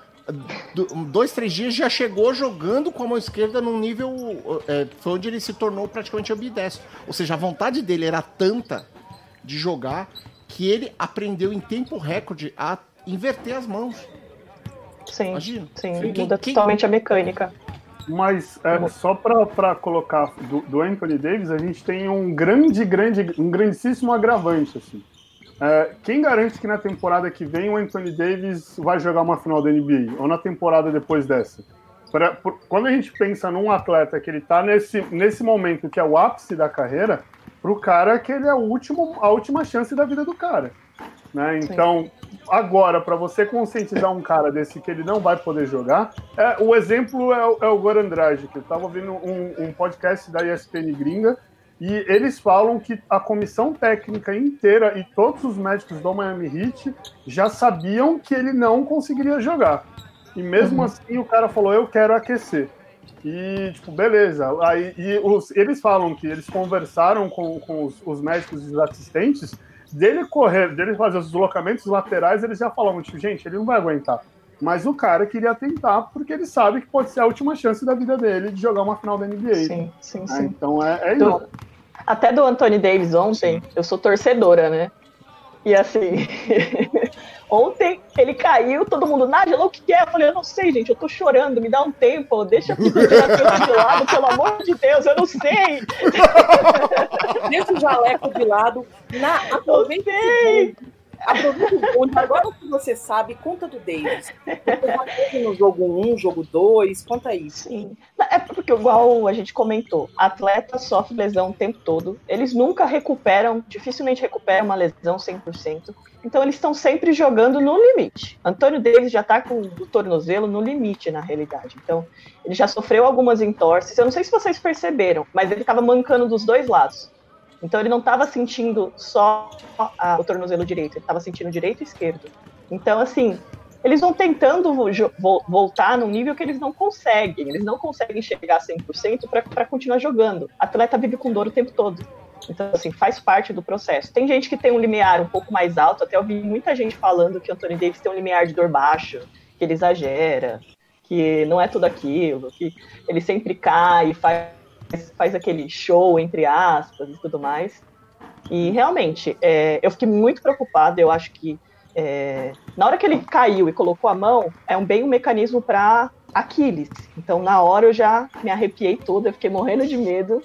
do- dois, três dias, já chegou jogando com a mão esquerda num nível. é, foi onde ele se tornou praticamente ambidestro. Ou seja, a vontade dele era tanta de jogar que ele aprendeu em tempo recorde a inverter as mãos. Sim, Imagina. sim, Quem- muda quem- totalmente a mecânica. Mas é, só para colocar do, do Anthony Davis, a gente tem um grande, grande, um grandíssimo agravante. Assim. É, quem garante que na temporada que vem o Anthony Davis vai jogar uma final da NBA? Ou na temporada depois dessa? Pra- por- quando a gente pensa num atleta que ele tá nesse, nesse momento que é o ápice da carreira, pro cara que ele é o último, a última chance da vida do cara. Né? Então, agora, para você conscientizar um cara desse que ele não vai poder jogar, é, o exemplo é, o- é o Goran Dragic. Eu estava ouvindo um, um podcast da ESPN gringa e eles falam que a comissão técnica inteira e todos os médicos do Miami Heat já sabiam que ele não conseguiria jogar. E mesmo assim o cara falou, eu quero aquecer. E, tipo, beleza. Aí, e os- eles falam que eles conversaram com, com os, os médicos e os assistentes, dele correr, dele fazer os deslocamentos laterais, eles já falavam, tipo, gente, ele não vai aguentar. Mas o cara queria tentar, porque ele sabe que pode ser a última chance da vida dele de jogar uma final da NBA. Sim, sim, Ah, sim. então é, é Do- isso. Até do Anthony Davis ontem, eu sou torcedora, né? E assim, ontem ele caiu, todo mundo, Nádia, o que é? Eu falei, eu não sei, gente, eu tô chorando, me dá um tempo, deixa a fisioterapeuta de lado, pelo amor de Deus, eu não sei. Deixa o jaleco de lado. Na, Eu aproveita sei. Aproveita o. Agora que você sabe, conta do Davis. Você no jogo 1, um, jogo 2, conta isso. Sim. É porque, igual a gente comentou, atleta sofre lesão o tempo todo. Eles nunca recuperam, dificilmente recuperam uma lesão 100%. Então eles estão sempre jogando no limite. Antônio Davis já está com o tornozelo no limite, na realidade. Então, ele já sofreu algumas entorses. Eu não sei se vocês perceberam, mas ele estava mancando dos dois lados. Então ele não estava sentindo só a, o tornozelo direito, ele estava sentindo direito e esquerdo. Então, assim, eles vão tentando vo voltar num nível que eles não conseguem. Eles não conseguem chegar a 100% para continuar jogando. O atleta vive com dor o tempo todo. Então, assim, faz parte do processo. Tem gente que tem um limiar um pouco mais alto, até ouvi muita gente falando que o Anthony Davis tem um limiar de dor baixo, que ele exagera, que não é tudo aquilo, que ele sempre cai, faz faz aquele show, entre aspas, e tudo mais. E realmente, é, eu fiquei muito preocupada. Eu acho que é, na hora que ele caiu e colocou a mão, é um bem um mecanismo para Aquiles. Então, na hora eu já me arrepiei toda, eu fiquei morrendo de medo.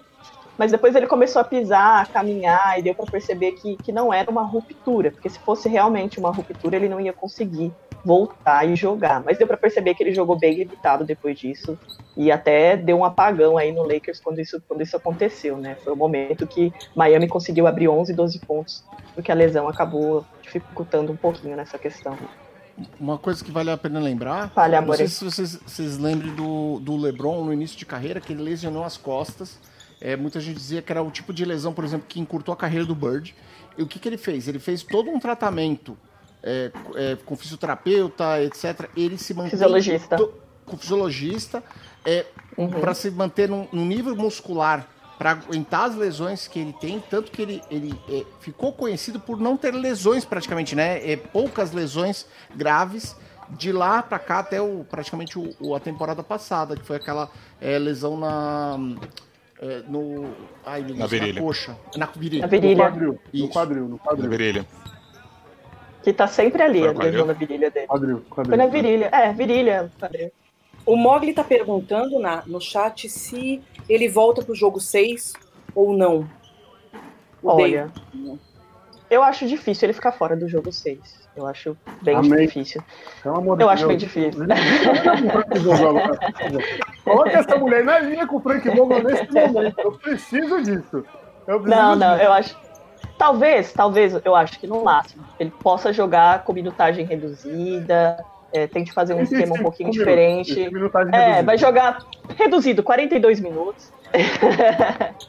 Mas depois ele começou a pisar, a caminhar, e deu para perceber que, que não era uma ruptura, porque se fosse realmente uma ruptura, ele não ia conseguir voltar e jogar. Mas deu para perceber que ele jogou bem limitado depois disso. E até deu um apagão aí no Lakers quando isso, quando isso aconteceu, né? Foi o momento que Miami conseguiu abrir 11, 12 pontos, porque a lesão acabou dificultando um pouquinho nessa questão. Uma coisa que vale a pena lembrar, vale, não sei se vocês, vocês lembram do, do LeBron no início de carreira, que ele lesionou as costas. É, muita gente dizia que era o tipo de lesão, por exemplo, que encurtou a carreira do Bird. E o que, que ele fez? Ele fez todo um tratamento é, é, com fisioterapeuta, etc. Ele se mantém. Fisiologista. To, com fisiologista, é, uhum. para se manter num, num, nível muscular, para aguentar as lesões que ele tem. Tanto que ele, ele é, ficou conhecido por não ter lesões praticamente, né? É, poucas lesões graves. De lá para cá até o, praticamente o, a temporada passada, que foi aquela é, lesão na. É, no. Ai, na, virilha. na coxa. Na virilha. Na virilha. No quadril. No quadril, no quadril. Na virilha. Que tá sempre ali, lesão na virilha dele. Quadril, quadril. Foi na virilha. É, virilha, quadril. O Mogli tá perguntando na, no chat se ele volta pro jogo 6 ou não. O Olha, eu acho difícil ele ficar fora do jogo 6. Eu acho bem Amém. difícil. eu acho bem difícil. Coloca essa mulher na linha com o Frank Vogel nesse momento. Eu preciso disso. Eu preciso não, não, disso. eu acho. Talvez, talvez, eu acho que no máximo, ele possa jogar com minutagem reduzida, é, tente fazer um esquema um pouquinho diferente. É, vai jogar reduzido, 42 minutos.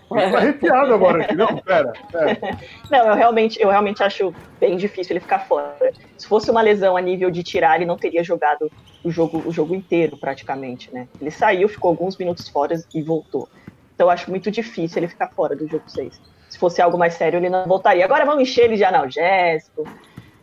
Tô arrepiado agora aqui, não? Pera, pera. Não, eu realmente, eu realmente acho bem difícil ele ficar fora. Se fosse uma lesão a nível de tirar, ele não teria jogado o jogo, o jogo inteiro, praticamente, né? Ele saiu, ficou alguns minutos fora e voltou. Então eu acho muito difícil ele ficar fora do jogo 6 se fosse algo mais sério, ele não voltaria. Agora vamos encher ele de analgésico,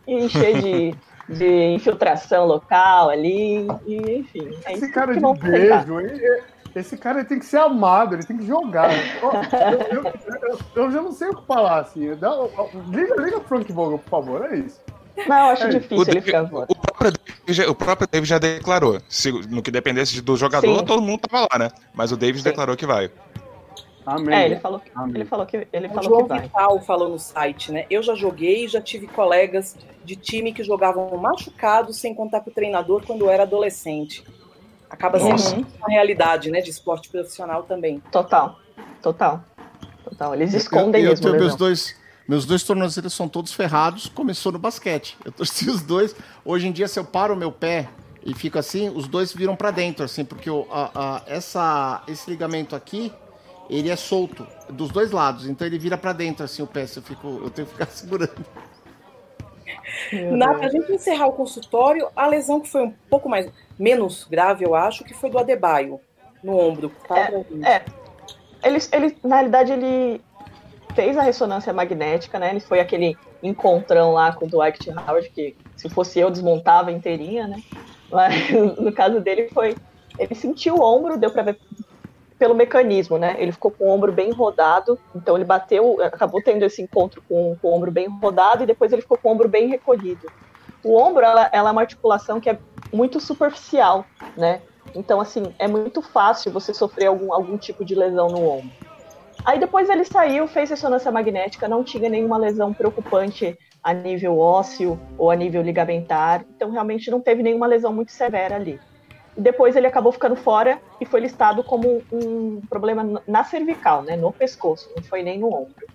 encher de, de infiltração local ali, e, enfim. É esse cara de beijo, ele, esse cara tem que ser amado, ele tem que jogar. eu, eu, eu, eu, já não sei o que falar, assim. liga, liga o Frank Vogel, por favor, é isso. Não, eu acho é. difícil o ele ficar fora. O próprio, David, o próprio já declarou. Se, no que dependesse do jogador, Sim. todo mundo tava lá, né? Mas o David Sim. declarou que vai. Amém. É, ele falou que, Amém. ele falou que ele o falou João que vai. Vital falou no site, né? Eu já joguei, já tive colegas de time que jogavam machucados sem contar com o treinador quando eu era adolescente. Acaba sendo uma realidade, né, de esporte profissional também. Total, total, total. Eles escondem eu, eu, mesmo. Eu, meus dois, meus dois tornozelos são todos ferrados. Começou no basquete. Eu torci os dois. Hoje em dia, se eu paro o meu pé e fico assim, os dois viram para dentro, assim, porque o, a, a, essa, esse ligamento aqui ele é solto dos dois lados, então ele vira para dentro assim o pé, eu fico, eu tenho que ficar segurando. Na, a gente encerrar o consultório, a lesão que foi um pouco mais menos grave, eu acho, que foi do Adebayo no ombro. Tá? É, é. Ele, ele, na realidade, ele fez a ressonância magnética, né? Ele foi aquele encontrão lá com o Dwight Howard, que se fosse eu desmontava inteirinha, né? Mas no caso dele foi. Ele sentiu o ombro, deu para ver pelo mecanismo, né? Ele ficou com o ombro bem rodado, então ele bateu, acabou tendo esse encontro com, com o ombro bem rodado e depois ele ficou com o ombro bem recolhido. O ombro, ela, ela é uma articulação que é muito superficial, né? Então, assim, é muito fácil você sofrer algum, algum tipo de lesão no ombro. Aí depois ele saiu, fez ressonância magnética, não tinha nenhuma lesão preocupante a nível ósseo ou a nível ligamentar, então realmente não teve nenhuma lesão muito severa ali. Depois ele acabou ficando fora e foi listado como um problema na cervical, né, no pescoço, não foi nem no ombro.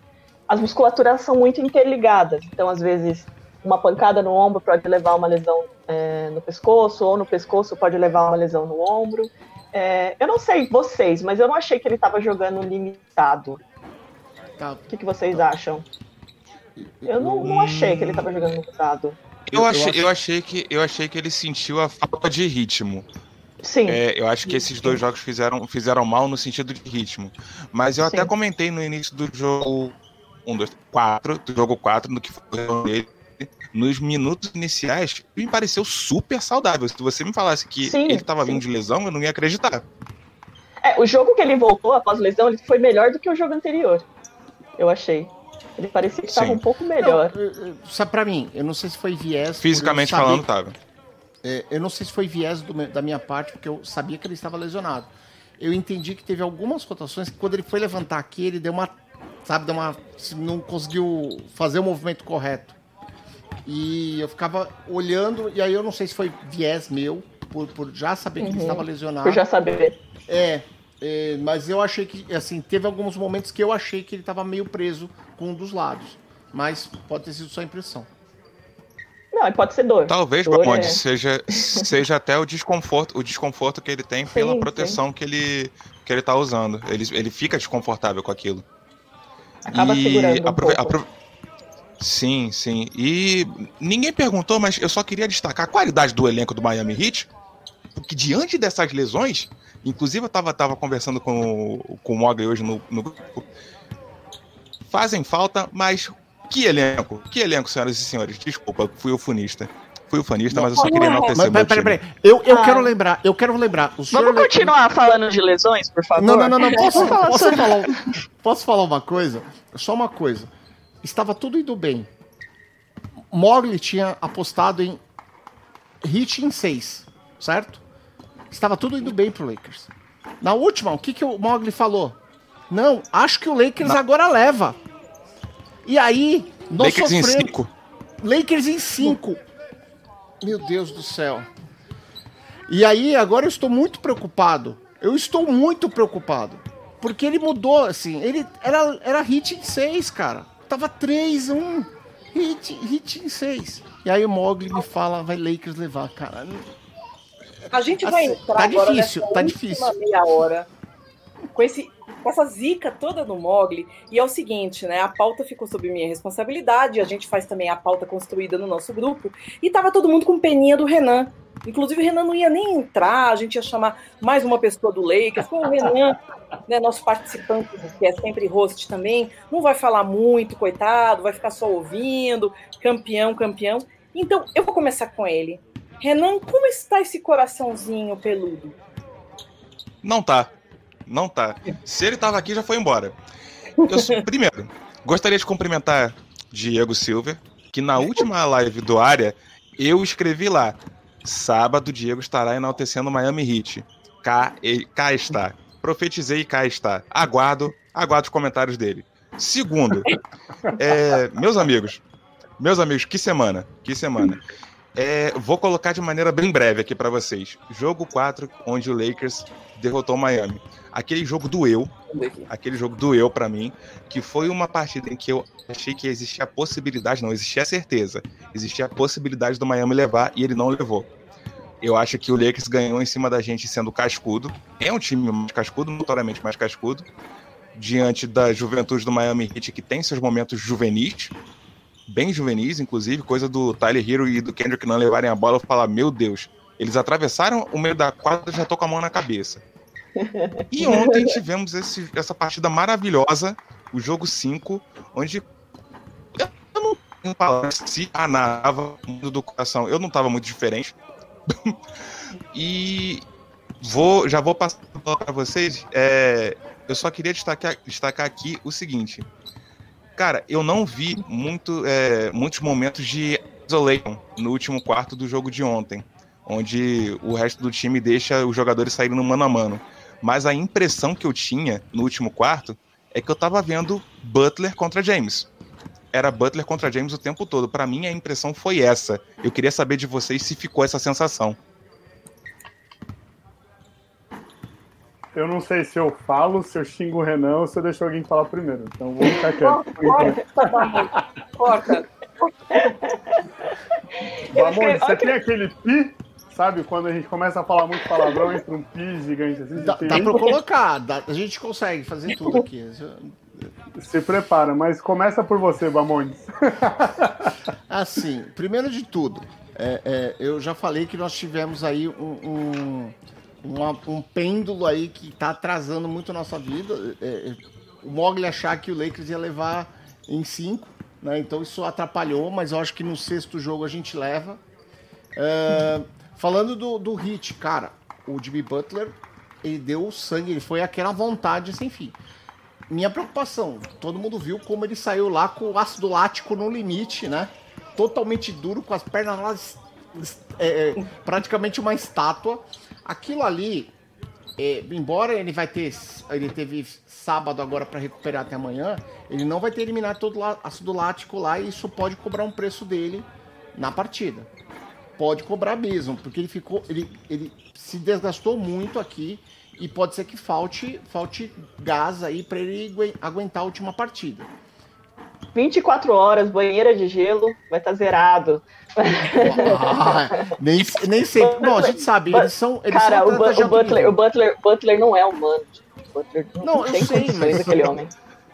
As musculaturas são muito interligadas, então às vezes uma pancada no ombro pode levar a uma lesão é, no pescoço, ou no pescoço pode levar a uma lesão no ombro. É, eu não sei vocês, mas eu não achei que ele estava jogando limitado. Tá. O que, que vocês acham? Eu não, não achei que ele estava jogando limitado. Eu achei, eu achei, que, eu achei que ele sentiu a falta de ritmo. Sim. É, eu acho que esses dois jogos fizeram, fizeram mal no sentido de ritmo. Mas eu Sim. até comentei no início do jogo 1, 2, 4, do jogo 4, no que foi dele, nos minutos iniciais, me pareceu super saudável. Se você me falasse que sim, ele estava vindo de lesão, eu não ia acreditar. É, o jogo que ele voltou após lesão, ele foi melhor do que o jogo anterior. Eu achei. Ele parecia que estava um pouco melhor. Não, só pra mim, eu não sei se foi viés. Fisicamente falando, tava. É, eu não sei se foi viés do, da minha parte, porque eu sabia que ele estava lesionado. Eu entendi que teve algumas rotações que quando ele foi levantar aqui, ele deu uma. Sabe, deu uma. Não conseguiu fazer o movimento correto. E eu ficava olhando, e aí eu não sei se foi viés meu, por, por já saber que ele uhum. estava lesionado. Por já saber. É, é, mas eu achei que, assim, teve alguns momentos que eu achei que ele estava meio preso com um dos lados. Mas pode ter sido só impressão. Não, pode ser dor. Talvez, dor é... seja, seja até o desconforto, o desconforto que ele tem sim, pela proteção sim. que ele que ele tá usando. Ele, ele fica desconfortável com aquilo. Acaba e segurando um pouco. Sim, sim. E ninguém perguntou, mas eu só queria destacar a qualidade do elenco do Miami Heat, porque diante dessas lesões, inclusive eu tava, tava conversando com, com o Mogli hoje no, no grupo, fazem falta, mas que elenco, que elenco, senhoras e senhores. Desculpa, fui o funista. Fui o funista, mas eu só queria enaltecer mas, peraí, peraí. Eu, eu ah. quero lembrar, eu quero lembrar. Vamos continuar falando de lesões, por favor? Não, não, não, não. Posso, posso, falar, posso falar uma coisa? Só uma coisa estava tudo indo bem. Mogli tinha apostado em hit em 6, certo? Estava tudo indo bem pro Lakers. Na última, o que, que o Mogli falou? Não, acho que o Lakers Não. agora leva. E aí, nós Lakers sofremos... em 5. Lakers em 5. Meu Deus do céu. E aí, agora eu estou muito preocupado. Eu estou muito preocupado. Porque ele mudou, assim. Ele era, era hit em 6, cara. Tava 3-1. Hit, hit em 6. E aí o Mogli me fala, vai Lakers levar, cara. A gente vai assim, entrar tá difícil, tá difícil. meia hora com esse com essa zica toda no Mogli. E é o seguinte, né? A pauta ficou sob minha responsabilidade, a gente faz também a pauta construída no nosso grupo, e tava todo mundo com peninha do Renan. Inclusive o Renan não ia nem entrar, a gente ia chamar mais uma pessoa do Lakers. Pô, o Renan, né, nosso participante, que é sempre host também, não vai falar muito, coitado, vai ficar só ouvindo, campeão, campeão. Então, eu vou começar com ele. Renan, como está esse coraçãozinho peludo? Não tá. Não tá. Se ele tava aqui, já foi embora. Eu, primeiro, gostaria de cumprimentar Diego Silva, que na última live do Área, eu escrevi lá. Sábado, Diego estará enaltecendo Miami Heat. Cá, cá está. Profetizei e cá está. Aguardo, aguardo os comentários dele. Segundo, é, meus amigos, meus amigos, que semana, que semana. É, vou colocar de maneira bem breve aqui para vocês. Jogo 4, onde o Lakers derrotou o Miami. Aquele jogo doeu, aquele jogo doeu para mim, que foi uma partida em que eu achei que existia a possibilidade, não existia a certeza, existia a possibilidade do Miami levar e ele não levou. Eu acho que o Lakers ganhou em cima da gente sendo cascudo. É um time mais cascudo, notoriamente mais cascudo, diante da juventude do Miami Heat, que tem seus momentos juvenis, bem juvenis, inclusive, coisa do Tyler Hero e do Kendrick não levarem a bola e falar: Meu Deus, eles atravessaram o meio da quadra já tô com a mão na cabeça. E ontem tivemos esse, essa partida maravilhosa, o jogo 5, onde eu não tenho palavras se anava do coração. Eu não estava muito diferente. e vou, já vou passar para vocês. É, eu só queria destacar, destacar aqui o seguinte. Cara, eu não vi muito, é, muitos momentos de isolation no último quarto do jogo de ontem, onde o resto do time deixa os jogadores saírem no mano a mano. Mas a impressão que eu tinha no último quarto é que eu tava vendo Butler contra James. Era Butler contra James o tempo todo. Para mim, a impressão foi essa. Eu queria saber de vocês se ficou essa sensação. Eu não sei se eu falo, se eu xingo o Renan ou se eu deixo alguém falar primeiro. Então vou ficar quieto. Corta, corta. Vamos, você tem aquele pi? Sabe, quando a gente começa a falar muito palavrão, entra um pi gigante assim. Dá, dá pra colocar, dá- a gente consegue fazer tudo aqui. Se prepara, mas começa por você, Bamondes. Assim, primeiro de tudo, é, é, eu já falei que nós tivemos aí um, um, uma- um pêndulo aí que tá atrasando muito a nossa vida. É, é, o Mogli achar que o Lakers ia levar em cinco, né? Então isso atrapalhou, mas eu acho que no sexto jogo a gente leva. É, falando do, do hit, cara, o Jimmy Butler, ele deu o sangue, ele foi aquela vontade sem fim. Minha preocupação, todo mundo viu como ele saiu lá com o ácido lático no limite, né? Totalmente duro, com as pernas lá, é, é, praticamente uma estátua. Aquilo ali, é, embora ele vai ter, ele teve sábado agora para recuperar até amanhã, ele não vai ter eliminado todo o ácido lático lá e isso pode cobrar um preço dele na partida. Pode cobrar mesmo, porque ele ficou, ele, ele se desgastou muito aqui e pode ser que falte, falte gás aí para ele aguen- aguentar a última partida. 24 horas, banheira de gelo, vai estar zerado. Ah, nem, nem sei. Bom, a gente sabe, eles são. Eles Cara, são o, Bu- o Butler, o Butler, Butler não é humano. Butler não, Não, eu tem sei, mas- aquele homem.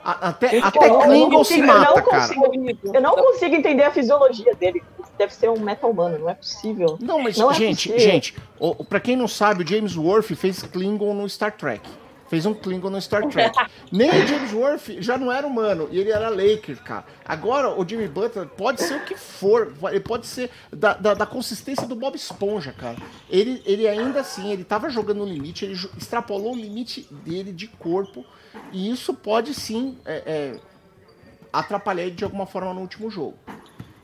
A- Até, Gente, até Klingon se eu mata, não cara. consigo- Eu não consigo entender a fisiologia dele. Deve ser um meta humano, não é possível. Não, mas, Não é gente, possível. gente, o, o- pra quem não sabe, o James Worth fez Klingon no Star Trek. Fez um Klingon no Star Trek. Nem o James Worth já não era humano, e ele era Laker, cara. Agora, o Jimmy Butler pode ser o que for, ele pode ser da, da, da consistência do Bob Esponja, cara. Ele, ele ainda assim, ele tava jogando no limite, ele extrapolou o limite dele de corpo, e isso pode sim é, é, atrapalhar ele de alguma forma no último jogo.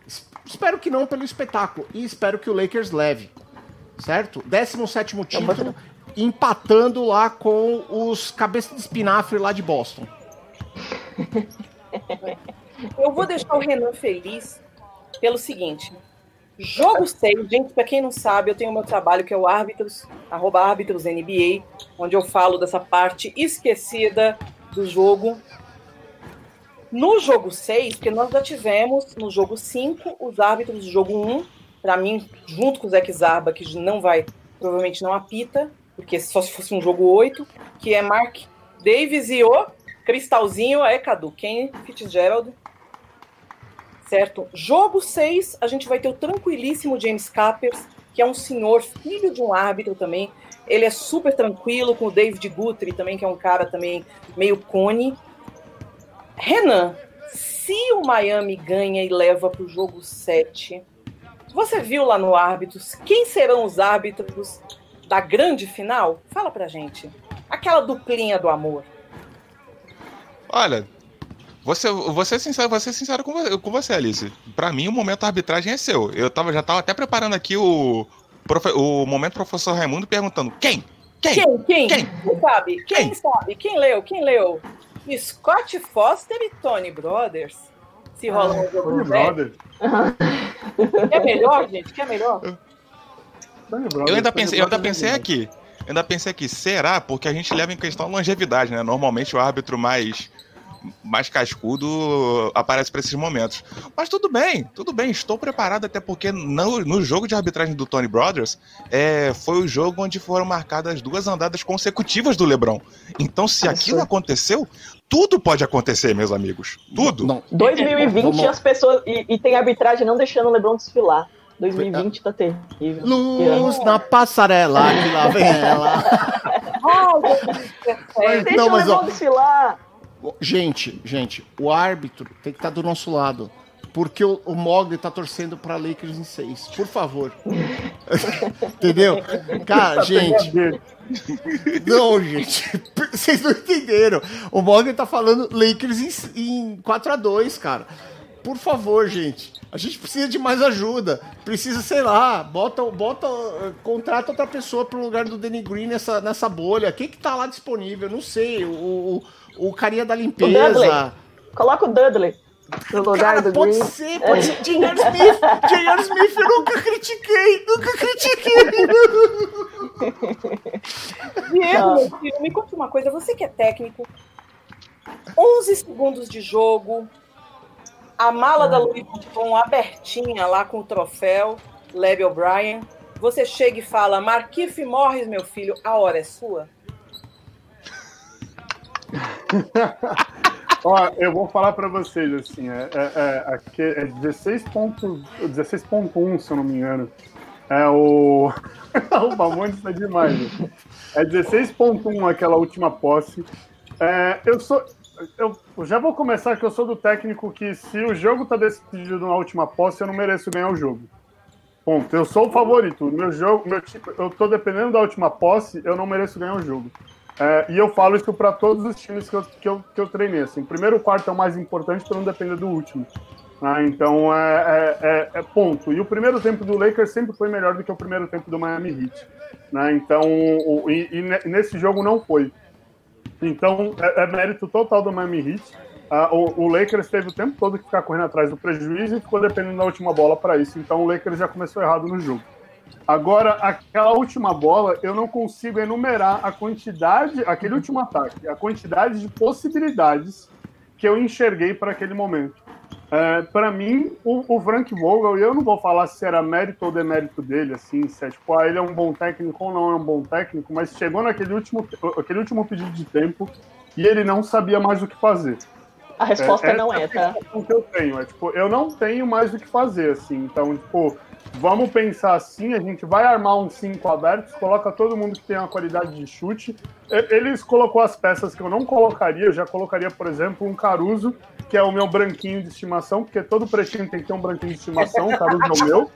Es- Espero que não pelo espetáculo. E espero que o Lakers leve. Certo? 17 título, empatando lá com os cabeças de espinafre lá de Boston. Eu vou deixar o Renan feliz pelo seguinte. Jogo 6, gente, pra quem não sabe, eu tenho meu trabalho que é o Árbitros, arroba Árbitros NBA, onde eu falo dessa parte esquecida do jogo. No jogo 6, porque nós já tivemos no jogo 5 os árbitros do jogo 1, pra mim, junto com o Zac Zarba, que não vai, provavelmente não apita, porque só se fosse um jogo 8, que é Mark Davis e o Cristalzinho, é Cadu, Ken Fitzgerald, certo? Jogo 6, a gente vai ter o tranquilíssimo James Capers, que é um senhor, filho de um árbitro também. Ele é super tranquilo, com o David Guthrie também, que é um cara também meio cone. Renan, se o Miami ganha e leva para o jogo 7, você viu lá no árbitros quem serão os árbitros da grande final? Fala pra gente. Aquela duplinha do amor. Olha, você, ser sincero, ser sincero com você, com você, Alice. Pra mim, o momento da arbitragem é seu. Eu tava, já tava até preparando aqui o, o momento professor Raimundo perguntando: quem? Quem? Quem? Quem? Quem? Quem sabe? Quem, Quem? sabe? Quem leu? Quem leu? Scott Foster e Tony Brothers. Se rola um jogo Tony 7. Brother. Quer melhor, gente? Quer melhor? Tony Brother. Eu ainda pensei, eu ainda Brother pensei é aqui. Eu ainda pensei aqui, será? Porque a gente leva em questão a longevidade, né? Normalmente o árbitro mais mais cascudo aparece para esses momentos. Mas tudo bem, tudo bem, estou preparado, até porque no, no jogo de arbitragem do Tony Brothers é, foi o jogo onde foram marcadas duas andadas consecutivas do LeBron. Então, se aquilo aconteceu, tudo pode acontecer, meus amigos. Tudo. Não, 2020 Vamos- as pessoas. E, e tem arbitragem não deixando o Lebron desfilar. 2020 tá terrível. Luz na passarela, que lá vem ela. Ai, 2017. Deixa Não, o mas, Lebron ó, desfilar. Gente, gente, o árbitro tem que estar do nosso lado. Porque o, o Mogli tá torcendo pra Lakers em seis. Por favor. Entendeu? Cara, gente. dele. Não, gente. Vocês não entenderam. O Mogli tá falando Lakers em, em 4x2, cara. Por favor, gente. A gente precisa de mais ajuda. Precisa, sei lá, bota, bota, contrata outra pessoa pro lugar do Danny Green nessa, nessa bolha. Quem que tá lá disponível? Não sei. O, o, o carinha da limpeza. Coloca o Dudley. No lugar Cara, do pode Green. ser, pode ser. J.R. Smith. J.R. Smith eu nunca critiquei. Nunca critiquei. Diego, meu filho, me conta uma coisa. Você que é técnico, 11 segundos de jogo, a mala da Louis Vuitton abertinha lá com o troféu, Lebe O'Brien. Você chega e fala, Marquise Morris, meu filho, a hora é sua? Ó, eu vou falar pra vocês, assim, é, é, é, é 16.1, 16.1, se eu não me engano. É o. o Bamontes tá demais. né? É 16.1 aquela última posse. É, eu sou. Eu já vou começar que eu sou do técnico que se o jogo tá decidido na última posse, eu não mereço ganhar o jogo. Ponto. Eu sou o favorito. Meu jogo, meu tipo, eu tô dependendo da última posse, eu não mereço ganhar o jogo. É, e eu falo isso para todos os times que eu, que eu, que eu treinei. Assim. O primeiro quarto é o mais importante para não depender do último. Ah, então é, é, é- é ponto. E o primeiro tempo do Lakers sempre foi melhor do que o primeiro tempo do Miami Heat. Né? Então, o- e, e ne- nesse jogo não foi. Então, é, é mérito total do Miami Heat. Ah, o, o Lakers teve o tempo todo que ficar correndo atrás do prejuízo e ficou dependendo da última bola para isso. Então, o Lakers já começou errado no jogo. Agora, aquela última bola, eu não consigo enumerar a quantidade, aquele último ataque, a quantidade de possibilidades que eu enxerguei para aquele momento. É, para mim, o, o Frank Vogel, e eu não vou falar se era mérito ou demérito dele, assim, se é tipo, ah, ele é um bom técnico ou não é um bom técnico, mas chegou naquele último, aquele último pedido de tempo e ele não sabia mais o que fazer. A resposta não essa é, tá? sensação que eu tenho. É tipo, eu não tenho mais o que fazer, assim. Então, tipo, vamos pensar assim, a gente vai armar uns cinco abertos, coloca todo mundo que tem uma qualidade de chute. Eles colocou as peças que eu não colocaria, eu já colocaria, por exemplo, um Caruso, que é o meu branquinho de estimação, porque todo pretinho tem que ter um branquinho de estimação, o Caruso é o meu.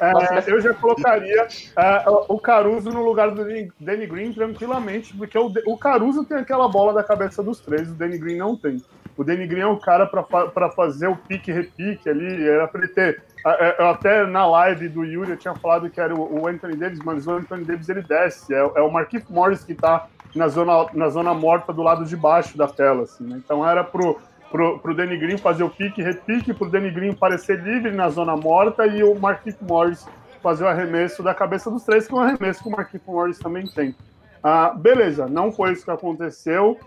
É, eu já colocaria é, o Caruso no lugar do Danny- Green tranquilamente, porque o, o Caruso tem aquela bola da cabeça dos três, o Danny Green não tem. O Danny Green é o cara para fazer o pique-repique ali, era para ele ter. a- Eu até na live do Yuri eu tinha falado que era o, Anthony Davis, mas o Anthony Davis ele desce, é, é o Marquinhos Morris que tá na zona, na zona morta do lado de baixo da tela, assim, né? Então era pro, pro, pro Danny Green fazer o pique-repique, pro Danny Green parecer livre na zona morta e o Marquinhos Morris fazer o arremesso da cabeça dos três, que é um arremesso que o Marquinhos Morris também tem. Ah, beleza, não foi isso que aconteceu.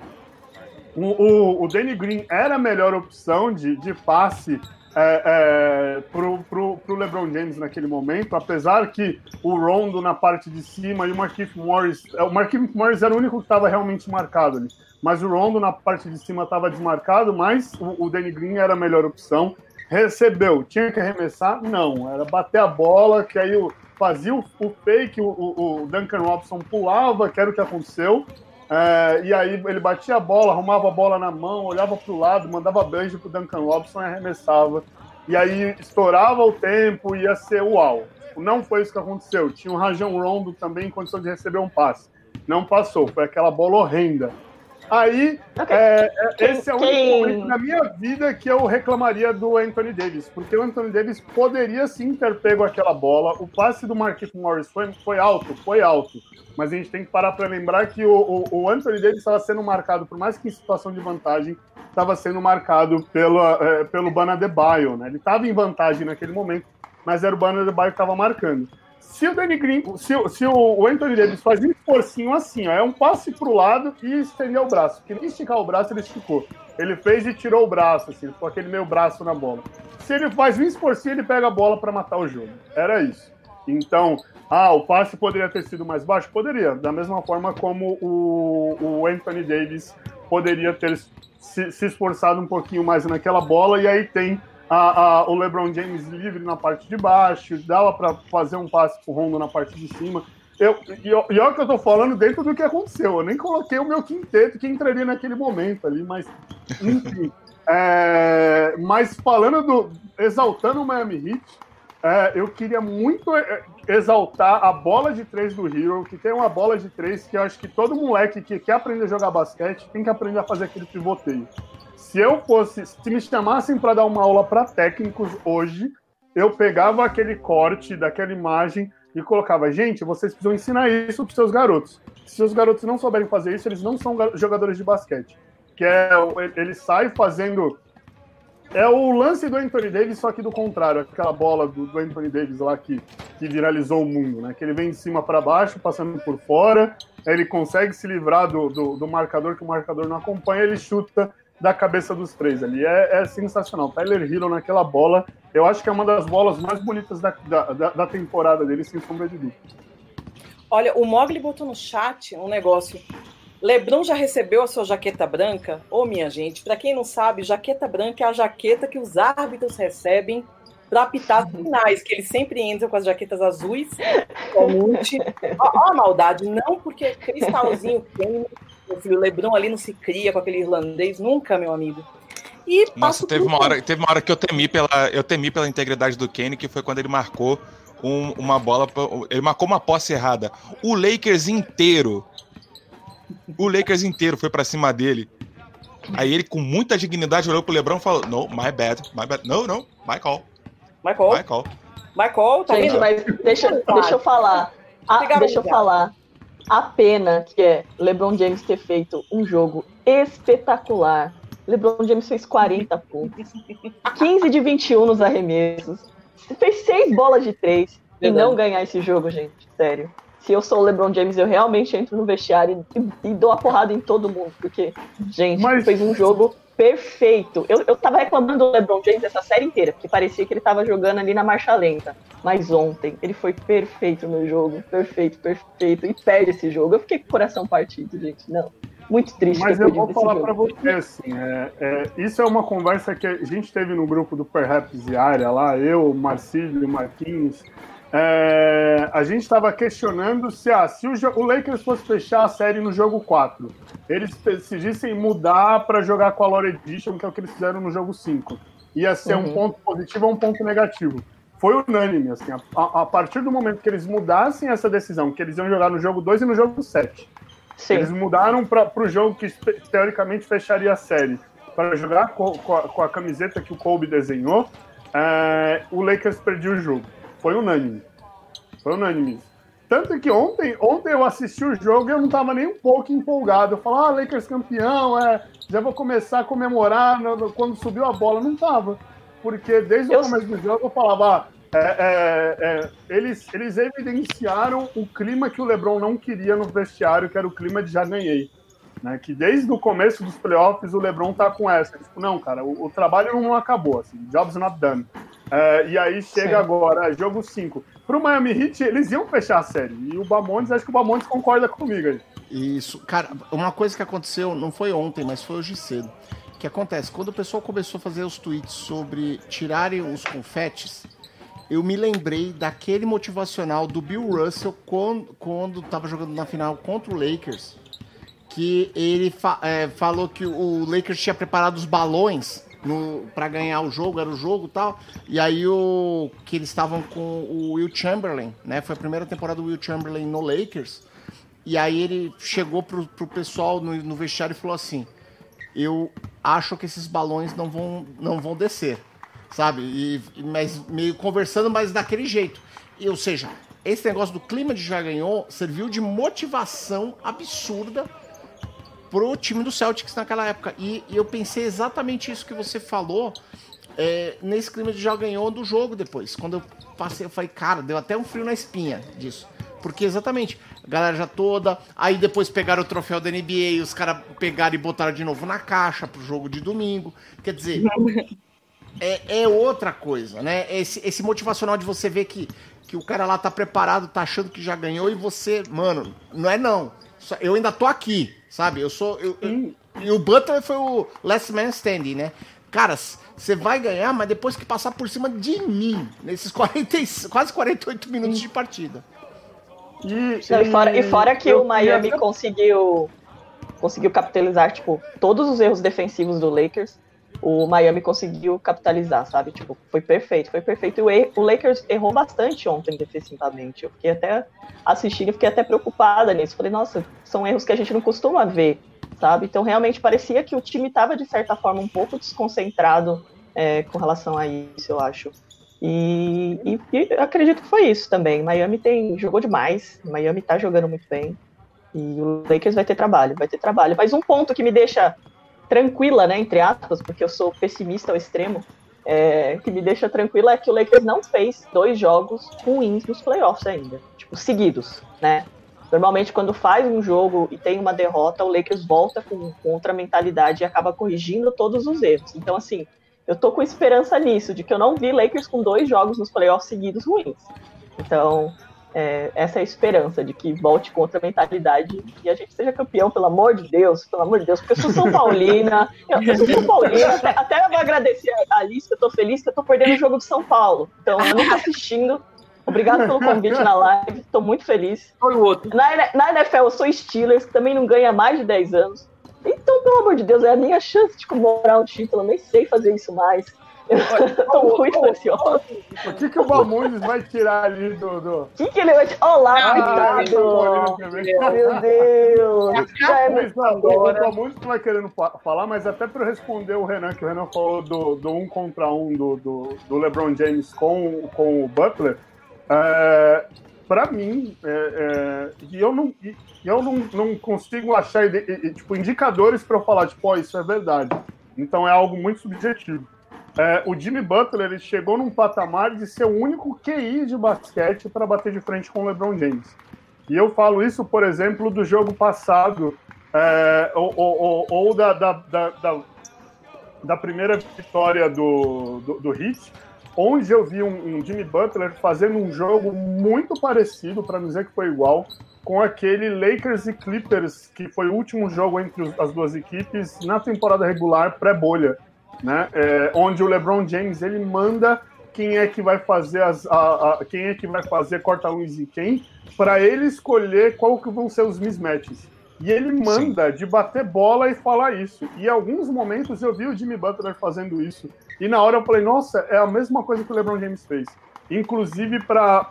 O, o, o Danny Green era a melhor opção de, de passe é, é, pro, pro LeBron James naquele momento, apesar que o Rondo na parte de cima e o Marquinhos Morris. é, O Marquinhos Morris era o único que estava realmente marcado ali. Mas o Rondo na parte de cima estava desmarcado, mas o, o Danny Green era a melhor opção. Recebeu, tinha que arremessar? Não, era bater a bola, que aí o- fazia o, o fake, o, o, o Duncan Robson pulava, que era o que aconteceu. É, e aí ele batia a bola, arrumava a bola na mão, olhava para o lado, mandava beijo pro Duncan Robson e arremessava. E aí estourava o tempo, ia ser uau. Não foi isso que aconteceu. Tinha um Rajon Rondo também em condição de receber um passe. Não passou, foi aquela bola horrenda. Aí, Ok. é, é, esse é o único momento na minha vida que eu reclamaria do Anthony Davis, porque o Anthony Davis poderia sim ter pego aquela bola. O passe do Marquinhos Morris foi, foi alto, foi alto. Mas a gente tem que parar para lembrar que o, o, o Anthony Davis estava sendo marcado, por mais que em situação de vantagem, estava sendo marcado pela, é, pelo Bana Adebayo, né? Ele estava em vantagem naquele momento, mas era o Bana Adebayo que estava marcando. Se o Danny Green, se, se o Anthony Davis faz um esforcinho assim, ó, é um passe pro lado e estender o braço. Porque nem esticar o braço, ele esticou. Ele fez e tirou o braço, assim, com aquele meio braço na bola. Se ele faz um esforcinho, ele pega a bola para matar o jogo. Era isso. Então, ah, o passe poderia ter sido mais baixo? Poderia. Da mesma forma como o, o Anthony Davis poderia ter se, se esforçado um pouquinho mais naquela bola, e aí tem a- a- o LeBron James livre na parte de baixo, dava para fazer um passe pro Rondo na parte de cima. Eu, e, e olha que eu tô falando dentro do que aconteceu. Eu nem coloquei o meu quinteto que entraria naquele momento ali, mas enfim. É, mas falando do. exaltando o Miami Heat, é, eu queria muito é, exaltar a bola de três do Hero, que tem uma bola de três que eu acho que todo moleque que quer aprender a jogar basquete tem que aprender a fazer aquele pivoteio. Se eu fosse, se me chamassem para dar uma aula para técnicos hoje, eu pegava aquele corte daquela imagem e colocava, gente, vocês precisam ensinar isso para seus garotos. Se os garotos não souberem fazer isso, eles não são jogadores de basquete. Que é, ele sai fazendo é o lance do Anthony Davis, só que do contrário, aquela bola do, do Anthony Davis lá que, que viralizou o mundo, né? Que ele vem de cima para baixo, passando por fora, ele consegue se livrar do, do, do, marcador, que o marcador não acompanha, ele chuta da cabeça dos três ali. É, é sensacional. Tyler Hero naquela bola, eu acho que é uma das bolas mais bonitas da, da, da temporada dele, sem sombra de dúvida. Olha, o Mogli botou no chat um negócio Lebron já recebeu a sua jaqueta branca? Ô, oh, minha gente, para quem não sabe, jaqueta branca é a jaqueta que os árbitros recebem para apitar finais, que eles sempre entram com as jaquetas azuis. Ó, a maldade, não porque cristalzinho queima, filho Lebron ali não se cria com aquele irlandês, nunca, meu amigo. E Nossa, teve uma, hora, teve uma hora que eu temi pela, eu temi pela integridade do Kenny, que foi quando ele marcou um, uma bola, ele marcou uma posse errada. O Lakers inteiro o Lakers inteiro foi para cima dele. Aí ele, com muita dignidade, olhou pro LeBron e falou: No, my bad, my bad. No, no, my call. My call. My call. My call, tá Gente, mas deixa, deixa eu falar. A, deixa eu falar. A pena que é LeBron James ter feito um jogo espetacular. LeBron James fez 40 pontos. 15 de 21 nos arremessos. Fez 6 bolas de 3. E não ganhar esse jogo, gente. Sério se eu sou o LeBron James, eu realmente entro no vestiário e, e dou a porrada em todo mundo, porque, gente, Mas... fez um jogo perfeito. Eu, eu tava reclamando do LeBron James essa série inteira, porque parecia que ele tava jogando ali na marcha lenta. Mas ontem, ele foi perfeito no jogo, perfeito, perfeito, e perde esse jogo. Eu fiquei com o coração partido, gente, não. Muito triste. Mas eu vou falar para você assim, é, é, isso é uma conversa que a gente teve no grupo do Perhaps Diária lá, eu, Marcílio, Marquinhos, é, a gente estava questionando se, ah, se o, o, Lakers fosse fechar a série no jogo 4, eles decidissem mudar para jogar com a Lore Edition, que é o que eles fizeram no jogo 5. Ia ser uhum. um ponto positivo ou um ponto negativo. Foi unânime, assim, a, a, partir do momento que eles mudassem essa decisão, que eles iam jogar no jogo 2 e no jogo 7. Sim. Eles mudaram para o jogo que teoricamente fecharia a série, para jogar com, com, a, com, a, camiseta que o Kobe desenhou, é, o Lakers perdeu o jogo. Foi unânime. Foi unânime. Tanto que ontem, ontem eu assisti o jogo e eu não estava nem um pouco empolgado. Eu falava, ah, Lakers campeão, é, já vou começar a comemorar quando subiu a bola. Não estava. Porque desde o começo do jogo eu falava, ah, é, é, é, eles, eles evidenciaram o clima que o LeBron não queria no vestiário, que era o clima de já ganhei. Né, que desde o começo dos playoffs o LeBron tá com essa. Tipo, não, cara, o, o trabalho não acabou, assim, job's not done. É, e aí chega Sim. agora, jogo 5. Pro Miami Heat, eles iam fechar a série. E o Bamontes, acho que o Bamontes concorda comigo aí. Isso. Cara, uma coisa que aconteceu, não foi ontem, mas foi hoje cedo. que acontece? Quando o pessoal começou a fazer os tweets sobre tirarem os confetes, eu me lembrei daquele motivacional do Bill Russell quando, quando tava jogando na final contra o Lakers, que ele fa é, falou que o Lakers tinha preparado os balões para ganhar o jogo, era o jogo tal. E aí o que eles estavam com o Will Chamberlain, né? Foi a primeira temporada do Will Chamberlain no Lakers. E aí ele chegou pro, pro pessoal no, no vestiário e falou assim: Eu acho que esses balões não vão, não vão descer, sabe? E, mas meio conversando, mas daquele jeito. E, ou seja, esse negócio do clima de já ganhou serviu de motivação absurda pro time do Celtics naquela época. E, e eu pensei exatamente isso que você falou é, nesse clima de já ganhou do jogo depois. Quando eu passei, eu falei, cara, deu até um frio na espinha disso. Porque exatamente, a galera já toda. Aí depois pegaram o troféu da NBA, os caras pegaram e botaram de novo na caixa pro jogo de domingo. Quer dizer, é, é outra coisa, né? Esse, esse motivacional de você ver que, que o cara lá tá preparado, tá achando que já ganhou e você, mano, não é não. Eu ainda tô aqui. Sabe? Eu sou. Eu, eu, e o Butler foi o last man standing, né? Cara, você vai ganhar, mas depois que passar por cima de mim, nesses 40, quase 48 minutos de partida. E, Não, e, fora, e fora que o Miami conseguiu conseguiu capitalizar, tipo, todos os erros defensivos do Lakers, o Miami conseguiu capitalizar, sabe? Tipo, foi perfeito, foi perfeito. E o, Lakers errou bastante ontem defensivamente. Eu fiquei até assistindo, fiquei até preocupada nisso. Falei, nossa, são erros que a gente não costuma ver sabe? Então realmente parecia que o time estava de certa forma um pouco desconcentrado é, com relação a isso, eu acho. E, e, e, acredito que foi isso também. Miami tem jogou demais, Miami tá jogando muito bem. E o Lakers vai ter trabalho, vai ter trabalho. Mas um ponto que me deixa tranquila, né, entre aspas, porque eu sou pessimista ao extremo, é, que me deixa tranquila é que o Lakers não fez dois jogos ruins nos playoffs ainda, tipo, seguidos, né? Normalmente, quando faz um jogo e tem uma derrota, o Lakers volta com, com outra mentalidade e acaba corrigindo todos os erros. Então, assim, eu tô com esperança nisso, de que eu não vi Lakers com dois jogos nos playoffs seguidos ruins. Então, é, essa é a esperança de que volte contra a mentalidade e a gente seja campeão, pelo amor de Deus, pelo amor de Deus, porque eu sou São Paulina, eu sou São Paulina, até, até eu vou agradecer a Alice, que eu tô feliz que eu tô perdendo o jogo do São Paulo. Então, eu não tô assistindo. Obrigado pelo convite na live, tô muito feliz. Olha o outro. Na, na NFL, eu sou Steelers, que também não ganha mais de 10 anos. Então, pelo amor de Deus, é a minha chance de comemorar o título, eu nem sei fazer isso mais. Tô muito ansiosa. O que, que o Bamundes vai tirar ali do. do... O que, que ele vai tirar? Olá, Ah, coitado! tá Meu Deus! Já é Mas, o. Bamundes vai querendo fa- falar, mas até para responder o Renan, que o Renan falou do, do um contra um do, do, do LeBron James com, com o Butler. É, para mim, é, é, e eu não, e eu não, não consigo achar tipo, indicadores para eu falar, tipo, ó, isso é verdade. Então é algo muito subjetivo. É, o Jimmy Butler ele chegou num patamar de ser o único QI de basquete para bater de frente com o LeBron James. E eu falo isso, por exemplo, do jogo passado, é, ou, ou- ou- da, da, da, da- primeira vitória do, do, do Heat, onde eu vi um, um Jimmy Butler fazendo um jogo muito parecido, para não dizer que foi igual, com aquele Lakers e Clippers, que foi o último jogo entre as duas equipes na temporada regular pré-bolha, né? É, onde o LeBron James ele manda quem é que vai fazer as, a- a- quem é que vai fazer corta-luz e quem, para ele escolher qual que vão ser os mismatches. E ele manda de bater bola e falar isso. E em alguns momentos eu vi o Jimmy Butler fazendo isso. E na hora eu falei, nossa, é a mesma coisa que o LeBron James fez. Inclusive para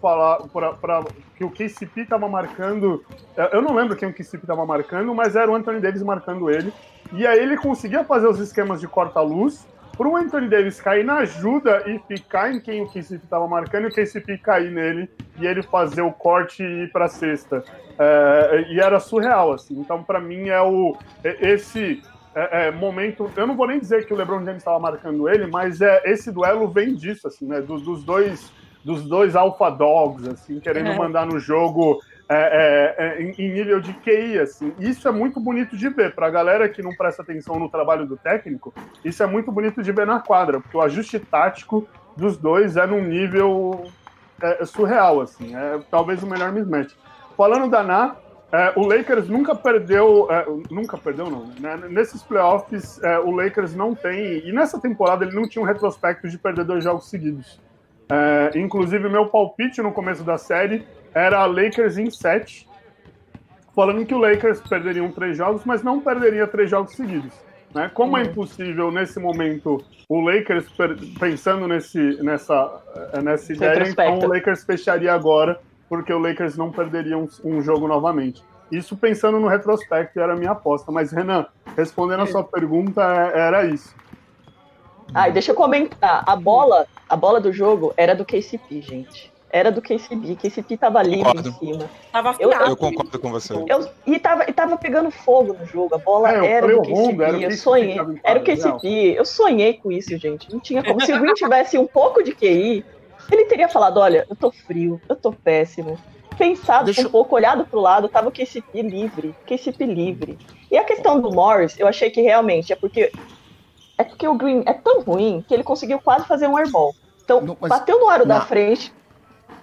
falar pra, pra, que o KCP estava marcando. é, Eu não lembro quem o KCP estava marcando, mas era o Anthony Davis marcando ele. E aí ele conseguia fazer os esquemas de corta-luz para o Anthony Davis cair na ajuda e ficar em quem o KCP estava marcando e o KCP cair nele e ele fazer o corte e ir para a cesta. É, e era surreal, assim. Então, para mim, é o é- esse é, é, momento. Eu não vou nem dizer que o LeBron James estava marcando ele, mas é, esse duelo vem disso, assim, né? Dos, dos dois dos dois alpha dogs, assim, querendo É. mandar no jogo é, é, é, em, em nível de QI, assim. Isso é muito bonito de ver. Para a galera que não presta atenção no trabalho do técnico, isso é muito bonito de ver na quadra, porque o ajuste tático dos dois é num nível é, surreal, assim. É talvez o melhor mismatch. Falando da Ná, é, o Lakers nunca perdeu, é, nunca perdeu não, né? Nesses playoffs, é, o Lakers não tem, e nessa temporada ele não tinha um retrospecto de perder dois jogos seguidos. É, inclusive, meu palpite no começo da série era Lakers em 7, falando que o Lakers perderiam três jogos, mas não perderia três jogos seguidos. Né? Como é impossível, nesse momento, o Lakers, pensando nesse, nessa, eh, nessa ideia, então o Lakers fecharia agora, porque o Lakers não perderia um, um jogo novamente. Isso pensando no retrospecto, era a minha aposta. Mas, Renan, respondendo a sua pergunta, é- era isso. Ah, e deixa eu comentar. A bola, a bola do jogo era do KCP, gente. Era do KCP. KCP tava livre Concordo. em cima. Tava Eu-. Eu concordo com você. Eu, e, tava, e tava pegando fogo no jogo. A bola É, era do KCP. era o eu sonhei. Era o KCP. Eu sonhei com isso, gente. Não tinha como. Se o Green tivesse um pouco de QI, ele teria falado: olha, eu tô frio, eu tô péssimo. Pensado Deixa um pouco, olhado pro lado, tava o KCP livre. KCP livre. E a questão do Morris, eu achei que realmente é porque. É porque o Green é tão ruim que ele conseguiu quase fazer um airball. Então, Não, bateu no aro da frente.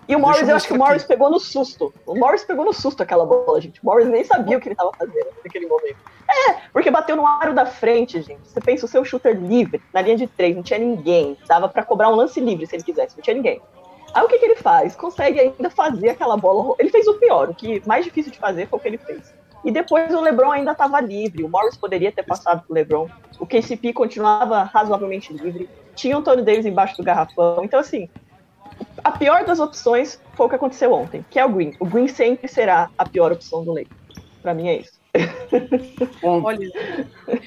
E o Morris, eu eu acho que o Morris pegou no susto. O Morris pegou no susto aquela bola, gente. O Morris nem sabia o que ele tava fazendo naquele momento. É, porque bateu no aro da frente, gente. Você pensa o seu shooter livre, na linha de três, não tinha ninguém. Dava pra cobrar um lance livre se ele quisesse, não tinha ninguém. Aí o que, que ele faz? Consegue ainda fazer aquela bola. Ele fez o pior, o que mais difícil de fazer foi o que ele fez. E depois o LeBron ainda estava livre. O Morris poderia ter passado pro LeBron. O KCP continuava razoavelmente livre. Tinha o Tony Davis embaixo do garrafão. Então, assim, a pior das opções foi o que aconteceu ontem, que é o Green. O Green sempre será a pior opção do Lakers. Pra mim é isso. Olha,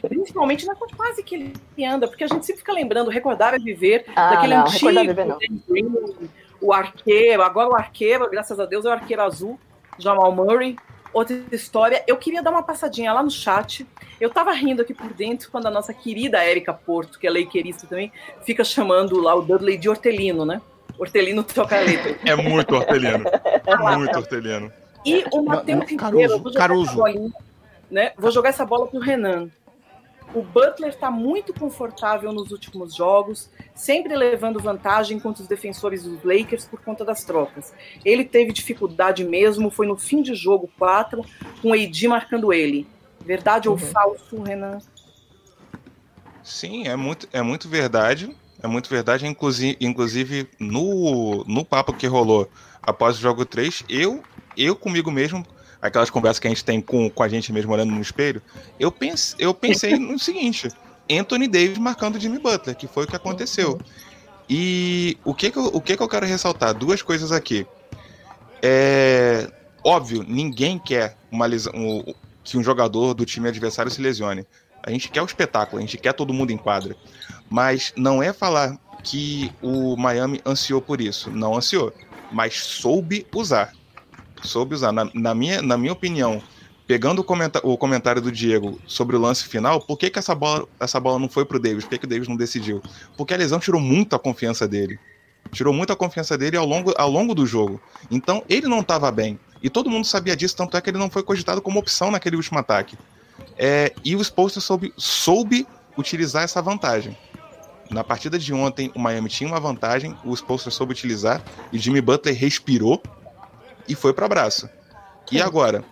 principalmente na fase que ele anda, porque a gente sempre fica lembrando, recordar é viver, Ah, daquele não, antigo, Recordar é Viver não. Dan Green, o arqueiro, agora o arqueiro, graças a Deus, é o arqueiro azul, Jamal Murray. Outra história, eu queria dar uma passadinha lá no chat. Eu tava rindo aqui por dentro quando a nossa querida Érica Porto, que é leiqueirista também, fica chamando lá o Dudley de hortelino, né? Hortelino letra. É muito hortelino. muito hortelino. E o Matheus Ribeiro, vou jogar Caruso. essa bolinha, né? Vou jogar essa bola pro Renan. O Butler está muito confortável nos últimos jogos, sempre levando vantagem contra os defensores dos Lakers por conta das trocas. Ele teve dificuldade mesmo, foi no fim de jogo 4, com o AD marcando ele. Verdade ou Uhum. falso, Renan? Sim, é muito, é muito verdade. É muito verdade. Inclusive, inclusive no, no papo que rolou após o jogo 3, eu, eu comigo mesmo, aquelas conversas que a gente tem com, com a gente mesmo olhando no espelho, eu, pense, eu pensei no seguinte: Anthony Davis marcando Jimmy Butler, que foi o que aconteceu. E o que, que, eu, o que, que eu quero ressaltar? Duas coisas aqui. É óbvio, ninguém quer uma lesão, um- que um jogador do time adversário se lesione. A gente quer o espetáculo, a gente quer todo mundo em quadra. Mas não é falar que o Miami ansiou por isso. Não ansiou. Mas soube usar. Soube usar. Na, na minha, na minha opinião, pegando o, o comentário do Diego sobre o lance final, por que, que essa, bola, essa bola não foi pro Davis? Por que, que o Davis não decidiu? Porque a lesão tirou muito a confiança dele. Tirou muito a confiança dele ao longo, ao longo do jogo. Então, ele não estava bem. E todo mundo sabia disso, tanto é que ele não foi cogitado como opção naquele último ataque. É, e o Spolster soube, soube utilizar essa vantagem. Na partida de ontem, o Miami tinha uma vantagem, o Spolster soube utilizar, e Jimmy Butler respirou e foi para abraço. E agora?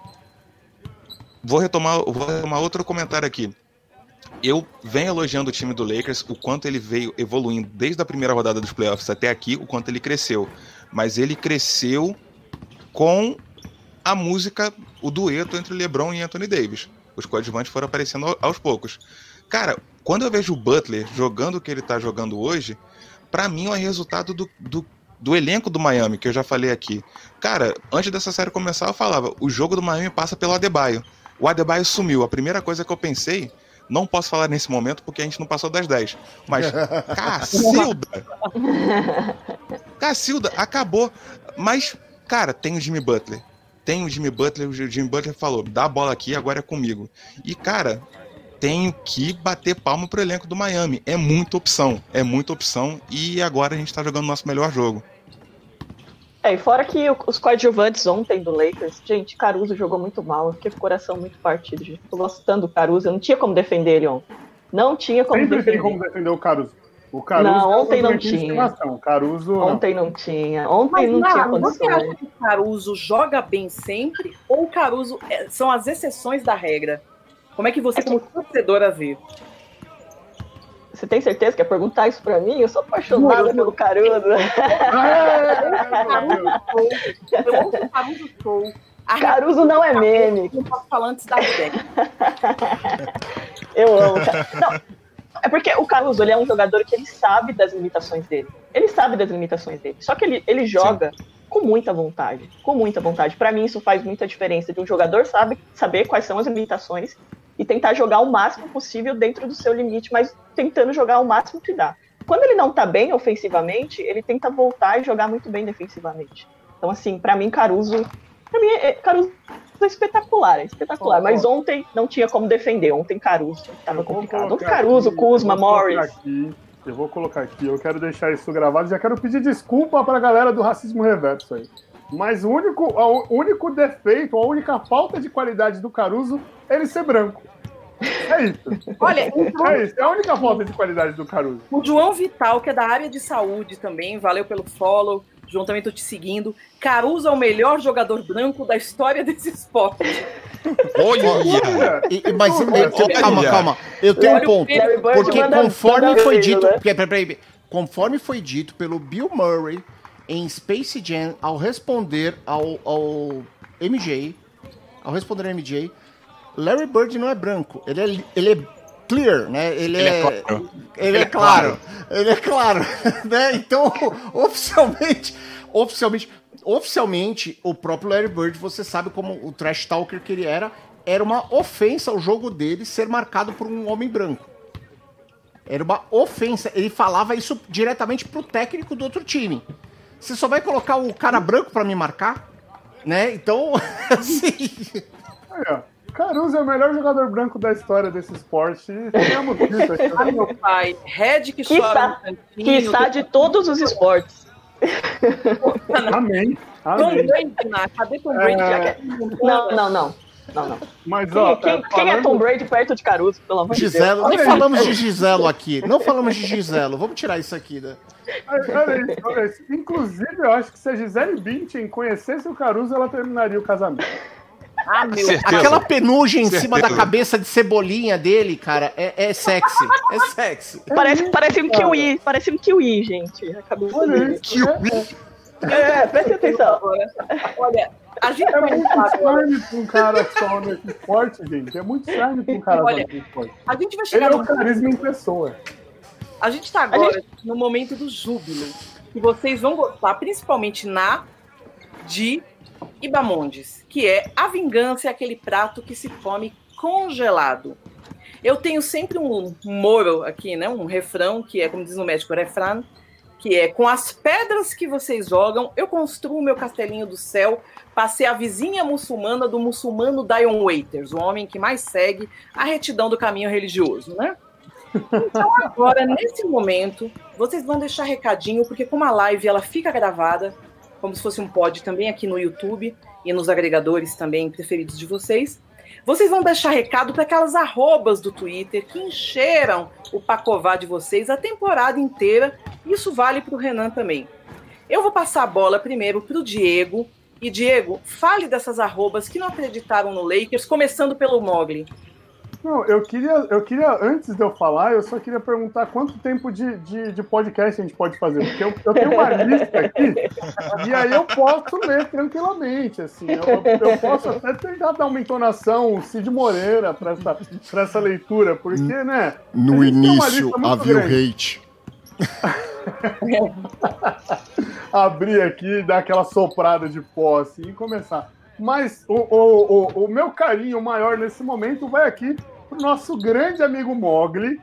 Vou retomar, vou retomar outro comentário aqui. Eu venho elogiando o time do Lakers, o quanto ele veio evoluindo desde a primeira rodada dos playoffs até aqui, o quanto ele cresceu. Mas ele cresceu com a música, o dueto entre LeBron e Anthony Davis. Os coadjuvantes foram aparecendo ao- aos poucos. Cara, quando eu vejo o Butler jogando o que ele tá jogando hoje, pra mim é resultado do, do, do elenco do Miami, que eu já falei aqui. Cara, antes dessa série começar, eu falava, o jogo do Miami passa pelo Adebayo. O Adebayo sumiu. A primeira coisa que eu pensei, não posso falar nesse momento porque a gente não passou das 10. Mas, Cacilda! Cacilda, acabou. Mas, cara, tem o Jimmy Butler. Tem o Jimmy Butler, o Jimmy Butler falou, dá a bola aqui, agora é comigo. E, cara, tenho que bater palma pro elenco do Miami. É muita opção, é muita opção. E agora a gente tá jogando o nosso melhor jogo. É, e fora que os coadjuvantes ontem do Lakers, gente, Caruso jogou muito mal, eu fiquei com o coração muito partido, gente. Tô gostando do Caruso, eu não tinha como defender ele ontem. Não tinha como Sempre defender. tem como defender o Caruso. O Caruso Não, é ontem não tinha. Caruso não. Ontem não tinha. Ontem Mas, não tinha Nara, você acha que o Caruso joga bem sempre ou o Caruso é- são as exceções da regra? Como é que você, como torcedora, vê? Você tem certeza que quer perguntar isso pra mim? Eu sou apaixonada pelo Caruso. Eu ouço o Caruso Show. A Caruso não é meme. não posso falar antes da. Eu amo. Não, é porque o Caruso ele é um jogador que ele sabe das limitações dele. Ele sabe das limitações dele. Só que ele, ele joga com muita vontade. Com muita vontade. Pra mim, isso faz muita diferença. De um jogador sabe, saber quais são as limitações e tentar jogar o máximo possível dentro do seu limite, mas tentando jogar o máximo que dá. Quando ele não tá bem ofensivamente, ele tenta voltar e jogar muito bem defensivamente. Então, assim, pra mim, Caruso. Pra mim, é, Caruso é espetacular, é espetacular. Mas ontem não tinha como defender. Ontem Caruso tava complicado. Ontem Caruso, aqui, Kuzma, Morris. aqui, eu vou colocar aqui, eu quero deixar isso gravado. Já quero pedir desculpa pra galera do racismo reverso aí. Mas o único, o único defeito, a única falta de qualidade do Caruso é ele ser branco. É isso. Olha, então, É isso. É a única falta de qualidade do Caruso. o João Vital, que é da área de saúde também, valeu pelo follow. João, também tô te seguindo. Caruso é o melhor jogador branco da história desse esporte. Olha! E- e- mas eu- calma, calma. Eu tenho um ponto. Porque conforme foi dito. né? Peraí, peraí. Conforme foi dito pelo Bill Murray em Space Jam ao responder ao, ao MJ, ao responder ao MJ, Larry Bird não é branco. Ele é, ele é clear, né? Ele, Ele é é, claro. Ele é claro. Ele é claro. né? Então, oficialmente, oficialmente, oficialmente, o próprio Larry Bird, você sabe como o trash talker que ele era, era uma ofensa ao jogo dele ser marcado por um homem branco. Era uma ofensa. Ele falava isso diretamente pro técnico do outro time. Você só vai colocar o cara branco para me marcar? Né? Então, assim. Caruso é o melhor jogador branco da história desse esporte. Aqui. Ah, meu pai, Red que chora que está de todos os esportes. Amém. Tom Amém. Brady, Nath, cadê Tom Brady? É. É Não, não, não. Não, não. Mas, Quem, ó, quem- tá quem é falando- Tom Brady perto de Caruso, pelo amor de Deus? Giselo. Nem Olha aí. falamos de Giselo aqui. Não falamos de Giselo. Vamos tirar isso aqui, né? Olha isso, olha isso. Inclusive, eu acho que se a Gisele Bündchen conhecesse o Caruso, ela terminaria o casamento. Ah, meu Certeza. Aquela penugem em cima da cabeça de cebolinha dele, cara, é, é sexy. É sexy. Parece, parece um cara. kiwi, parece um kiwi, gente. A cabeça Olha dele. isso. É, É, preste atenção. Olha, a gente é muito charme pra um cara só nesse esporte, gente. É muito charme pra um cara Olha, só nesse esporte. A gente vai Ele chegar é no o carisma em pessoa. A gente tá agora no momento do júbilo. Que vocês vão gostar, principalmente na de Ibamondes, que é a vingança é aquele prato que se come congelado. Eu tenho sempre um moro aqui, né? Um refrão, que é, como diz no México, refrão, que é com as pedras que vocês jogam, eu construo meu castelinho do céu para ser a vizinha muçulmana do muçulmano Dion Waiters, o homem que mais segue a retidão do caminho religioso, né? Então agora, nesse momento, vocês vão deixar recadinho, porque como a live ela fica gravada, como se fosse um pod também aqui no YouTube e nos agregadores também preferidos de vocês, vocês vão deixar recado para aquelas arrobas do Twitter que encheram o pacová de vocês a temporada inteira. Isso vale para o Renan também. Eu vou passar a bola primeiro para o Diego. E Diego, fale dessas arrobas que não acreditaram no Lakers, começando pelo Mogli. Não, eu queria, eu queria, antes de eu falar, eu só queria perguntar quanto tempo de, de, de podcast a gente pode fazer. Porque eu, eu tenho uma lista aqui, e aí eu posso ler tranquilamente, assim. Eu, eu posso até tentar dar uma entonação Cid Moreira para essa, pra essa leitura, porque, né? No início havia o hate. abrir aqui, dar aquela soprada de pó assim, e começar. Mas o, o, o, o meu carinho maior nesse momento vai aqui pro nosso grande amigo Mogli,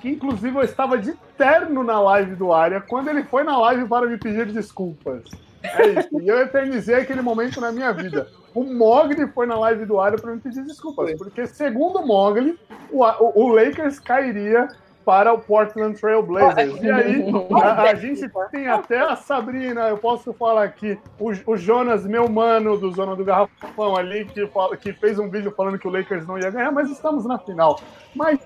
que inclusive eu estava de terno na live do Área quando ele foi na live para me pedir desculpas. É isso. E eu eternizei aquele momento na minha vida. O Mogli foi na live do Área para me pedir desculpas, porque segundo o Mogli, o, o, o Lakers cairia para o Portland Trail Blazers. E aí, a, a gente tem até a Sabrina, eu posso falar aqui, o, o Jonas, meu mano do Zona do Garrafão ali, que, fala- que fez um vídeo falando que o Lakers não ia ganhar, mas estamos na final. Mas,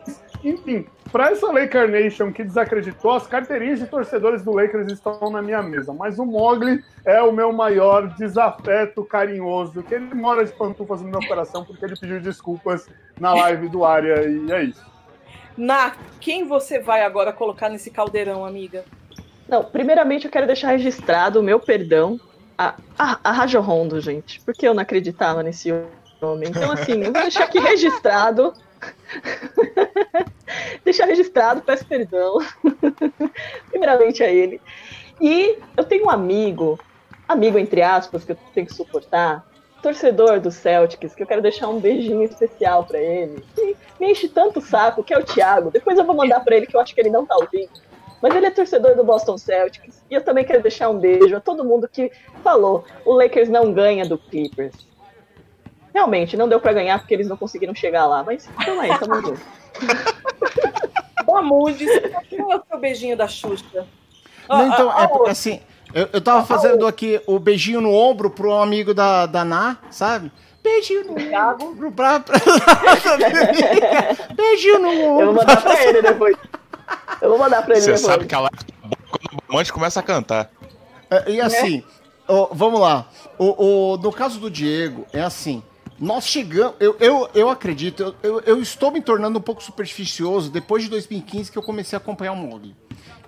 enfim, para essa Laker Nation que desacreditou, as carteirinhas de torcedores do Lakers estão na minha mesa. Mas o Mogli é o meu maior desafeto carinhoso, que ele mora de pantufas no meu coração porque ele pediu desculpas na live do Área, e é isso. Na, quem você vai agora colocar nesse caldeirão, amiga? Não, primeiramente eu quero deixar registrado o meu perdão a, a, a Rajo Rondo, gente, porque eu não acreditava nesse homem. Então, assim, eu vou deixar aqui registrado. deixar registrado, peço perdão. primeiramente a ele. E eu tenho um amigo, amigo entre aspas, que eu tenho que suportar, torcedor do Celtics, que eu quero deixar um beijinho especial pra ele. Que me enche tanto o saco, que é o Thiago. Depois eu vou mandar pra ele, que eu acho que ele não tá ouvindo. Mas ele é torcedor do Boston Celtics. E eu também quero deixar um beijo a todo mundo que falou: o Lakers não ganha do Clippers. Realmente, não deu pra ganhar porque eles não conseguiram chegar lá. Mas tamo aí, tamo junto. Bamundes, qual é o seu beijinho da Xuxa? Não, então, Ah, é porque ah, assim, eu, eu tava fazendo aqui o beijinho no ombro pro amigo da, da Ná, sabe? Beijinho no Thiago. ombro pra, pra... Beijinho no Eu vou ombro. mandar pra ele depois. Eu vou mandar pra ele Você depois. sabe que a live boa quando o Monte começa a cantar. É, E assim, ó, vamos lá. O, o- no caso do Diego, é assim. Nós chegamos. Eu, eu, eu acredito, eu, eu, eu estou me tornando um pouco supersticioso depois de 2015 que eu comecei a acompanhar o Mogli.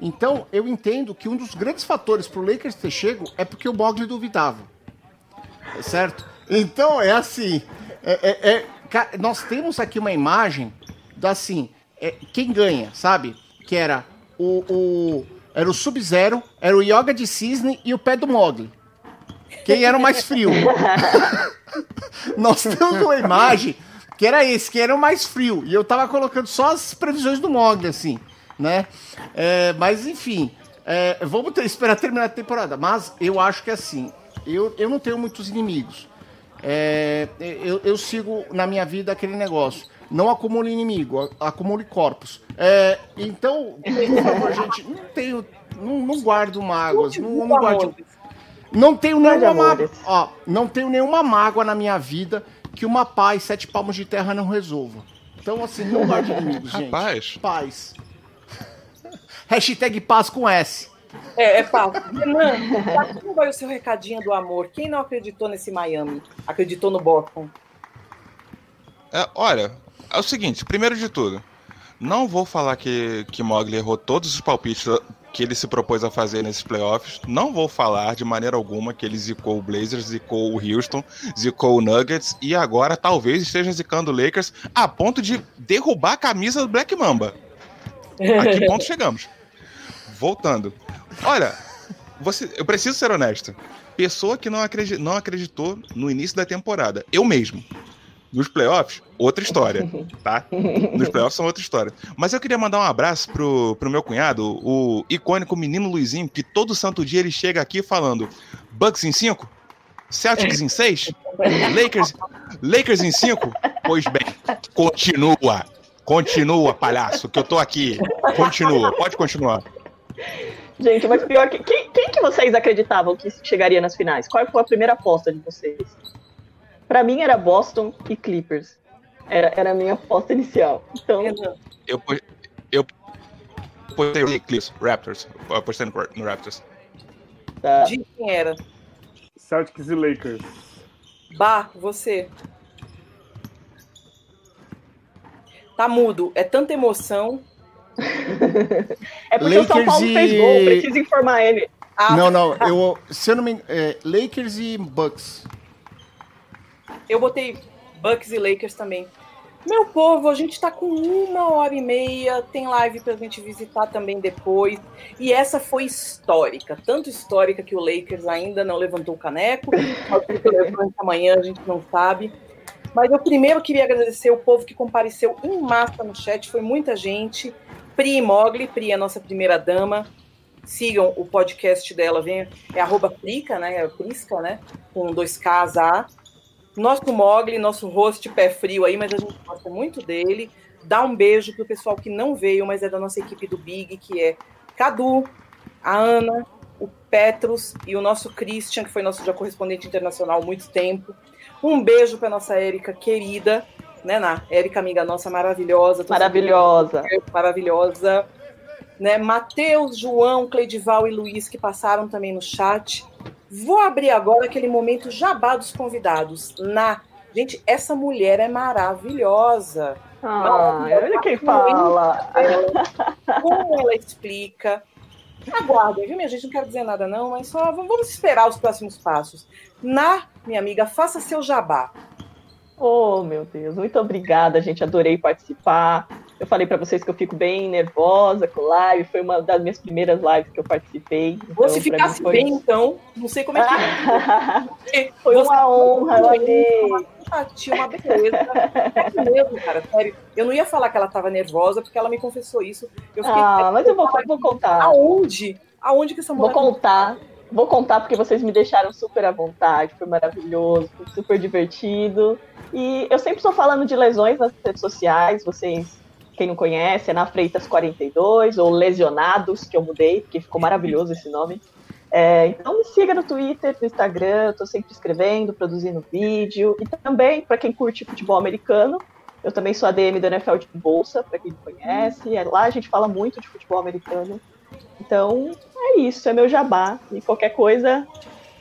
Então, eu entendo que um dos grandes fatores pro Lakers ter chego é porque o Mogli duvidava. Certo? Então, é assim. é- é- é- nós temos aqui uma imagem da assim. é, quem ganha, sabe? Que era o, o- era o Sub-Zero, era o Yoga de Cisne e o pé do Mogli. Quem era o mais frio? Nós temos uma imagem que era esse, que era o mais frio. E eu tava colocando só as previsões do Mogli, assim, né? É, mas enfim, é, vamos ter, esperar terminar a temporada. Mas eu acho que assim, eu, eu não tenho muitos inimigos. É, eu, eu sigo na minha vida aquele negócio. Não acumule inimigo, acumule corpos. É, então, por favor, gente, não tenho. Não, não guardo mágoas. Não, não guardo. Não tenho nenhuma mágoa. Ó, não tenho nenhuma mágoa na minha vida que uma paz, sete palmos de terra não resolva. Então, assim, não guarde inimigos, gente. Rapaz. Paz. Hashtag paz com S. É, é paz. Renan, como vai o seu recadinho do amor? Quem não acreditou nesse Miami? Acreditou no Boston? É, olha, é o seguinte, primeiro de tudo, não vou falar que, que Mogli errou todos os palpites que ele se propôs a fazer nesses playoffs. Não vou falar de maneira alguma que ele zicou o Blazers, zicou o Houston, zicou o Nuggets e agora talvez esteja zicando o Lakers a ponto de derrubar a camisa do Black Mamba. A que ponto chegamos? Voltando. Olha, você, eu preciso ser honesto. Pessoa que não, não acreditou no início da temporada. Eu mesmo. Nos playoffs, outra história, tá? Nos playoffs são outra história. Mas eu queria mandar um abraço pro, pro meu cunhado, o icônico menino Luizinho, que todo santo dia ele chega aqui falando Bucks em 5, Celtics em 6, Lakers, Lakers em 5. Pois bem, continua. Continua, palhaço, que eu tô aqui. Continua, pode continuar. Gente, mas pior que. Quem, quem que vocês acreditavam que chegaria nas finais? Qual foi a primeira aposta de vocês? Para mim era Boston e Clippers. Era, era a minha aposta inicial. Então. Eu, eu postei no Clippers, Raptors. Eu apostei no, no Raptors. Tá. De quem era? Celtics e Lakers. Bah, você. Tá mudo. É tanta emoção. É porque Lakers o São Paulo e... fez gol, preciso informar ele. Ah, não, não. Eu, se eu não me é, Lakers e Bucks. Eu botei Bucks e Lakers também. Meu povo, a gente tá com uma hora e meia, tem live pra gente visitar também depois. E essa foi histórica, tanto histórica que o Lakers ainda não levantou o caneco, amanhã a gente não sabe. Mas eu primeiro queria agradecer o povo que compareceu em massa no chat, foi muita gente. Pri Mogli, Pri é a nossa primeira dama. Sigam o podcast dela, vem, é arroba Prica, né? É Prisca, né? Com dois Ks A nosso Mogli, nosso host pé frio aí, mas a gente gosta muito dele. Dá um beijo pro pessoal que não veio, mas é da nossa equipe do Big, que é Cadu, a Ana, o Petrus e o nosso Christian, que foi nosso já correspondente internacional há muito tempo. Um beijo para nossa Érica querida, né, Ná? Érica, amiga nossa, maravilhosa. Maravilhosa. Maravilhosa. Né? Matheus, João, Cleidival e Luiz, que passaram também no chat. Vou abrir agora aquele momento jabá dos convidados. Na Gente, essa mulher é maravilhosa. Ah, olha quem fala. como ela explica. Aguardem, viu, minha gente? Não quero dizer nada, não, mas só vamos esperar os próximos passos. Na, minha amiga, faça seu jabá. Oh, meu Deus, muito obrigada, gente. Adorei participar. Eu falei para vocês que eu fico bem nervosa com live, foi uma das minhas primeiras lives que eu participei. Então, Se ficasse foi... bem, então, não sei como é que é. foi uma honra, eu amei. Tinha uma beleza. É mesmo, cara, sério. Eu não ia falar que ela estava nervosa, porque ela me confessou isso. Eu fiquei, ah, mas eu vou, vou contar. Aonde? Aonde que essa mulher... Vou contar. Vou contar porque vocês me deixaram super à vontade, foi maravilhoso, foi super divertido. E eu sempre estou falando de lesões nas redes sociais, vocês quem não conhece, é na Freitas 42, ou Lesionados, que eu mudei, porque ficou maravilhoso esse nome. É, então me siga no Twitter, no Instagram, eu tô sempre escrevendo, produzindo vídeo. E também, para quem curte futebol americano, eu também sou ADM do NFL de Bolsa, para quem não conhece. É, lá a gente fala muito de futebol americano. Então, é isso, é meu jabá. E qualquer coisa,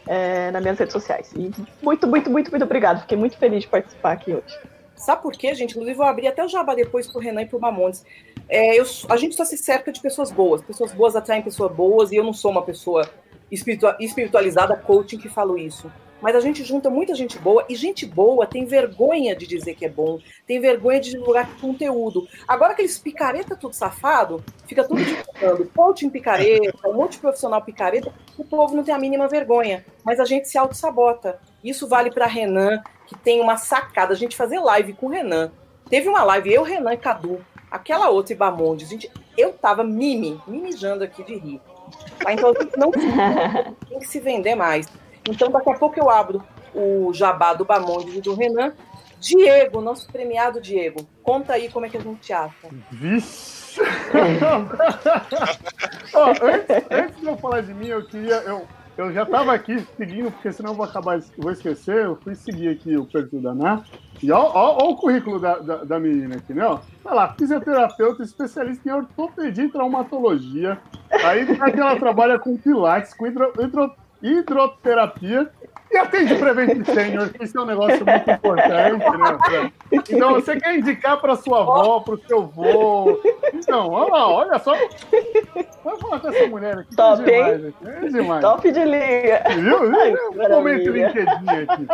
é, nas minhas redes sociais. E muito, muito, muito, muito obrigado. Fiquei muito feliz de participar aqui hoje. Sabe por quê, gente? Inclusive, eu abri até o jabá depois pro Renan e pro Mamontes. É, eu, a gente só se cerca de pessoas boas. Pessoas boas atraem pessoas boas, e eu não sou uma pessoa espiritualizada, coaching, que falo isso. Mas a gente junta muita gente boa, e gente boa tem vergonha de dizer que é bom, tem vergonha de divulgar conteúdo. Agora aqueles picareta tudo safado, fica tudo divulgando. Coaching picareta, um monte de profissional picareta, o povo não tem a mínima vergonha. Mas a gente se auto-sabota. Isso vale para Renan, que tem uma sacada. A gente fazer live com o Renan. Teve uma live, eu, Renan e Cadu. Aquela outra Ibamondes. Gente, eu tava mimi, mimijando aqui de rir. Tá? Então, não tem que se vender mais. Então, daqui a pouco eu abro o jabá do Bamondes e do Renan. Diego, nosso premiado Diego, conta aí como é que a gente acha. Vixe! Ó, antes, antes de eu falar de mim, eu queria. Eu, eu já estava aqui seguindo, porque senão eu vou acabar, vou esquecer. Eu fui seguir aqui o perfil da Ná. E ó o currículo da, da, da, menina aqui, né? Ó. Tá lá, fisioterapeuta, especialista em ortopedia e traumatologia. Aí aqui ela trabalha com pilates, com hidro, hidro, hidroterapia e atende Prevent Senior, que isso é um negócio muito importante, né? Então, você quer indicar para sua avó, para o seu avô. Então, olha lá, olha só. Vai falar com essa mulher aqui. Top, é demais. É demais. Top de liga. Viu? Ai, um momento LinkedIn aqui.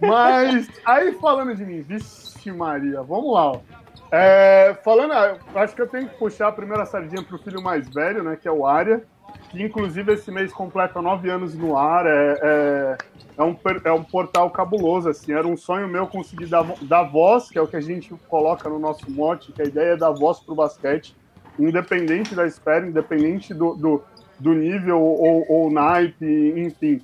Mas, aí falando de mim, vixe Maria, vamos lá, ó. É, falando, acho que eu tenho que puxar a primeira sardinha para o filho mais velho, né, que é o Arya, que inclusive esse mês completa nove anos no ar. É, é, é, um, é um portal cabuloso, assim. Era um sonho meu conseguir dar, dar voz, que é o que a gente coloca no nosso mote, que a ideia é dar voz para o basquete, independente da espera, independente do, do, do nível ou, ou naipe, enfim.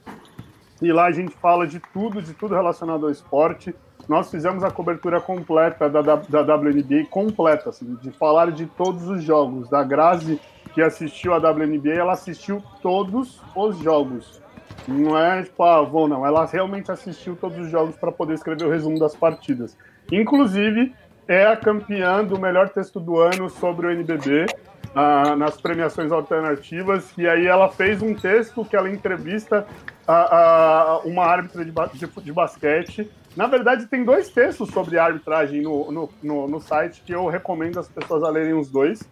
E lá a gente fala de tudo, de tudo relacionado ao esporte. Nós fizemos a cobertura completa da, da, da WNBA, completa, assim, de falar de todos os jogos. Da Grazi, que assistiu a WNBA, ela assistiu todos os jogos. Não é tipo, ah, vou não. Ela realmente assistiu todos os jogos para poder escrever o resumo das partidas. Inclusive, é a campeã do melhor texto do ano sobre o NBB ah, nas premiações alternativas. E aí ela fez um texto que ela entrevista a, a uma árbitra de, de, de, basquete. Na verdade, tem dois textos sobre arbitragem no, no, no, no site que eu recomendo as pessoas a lerem os dois.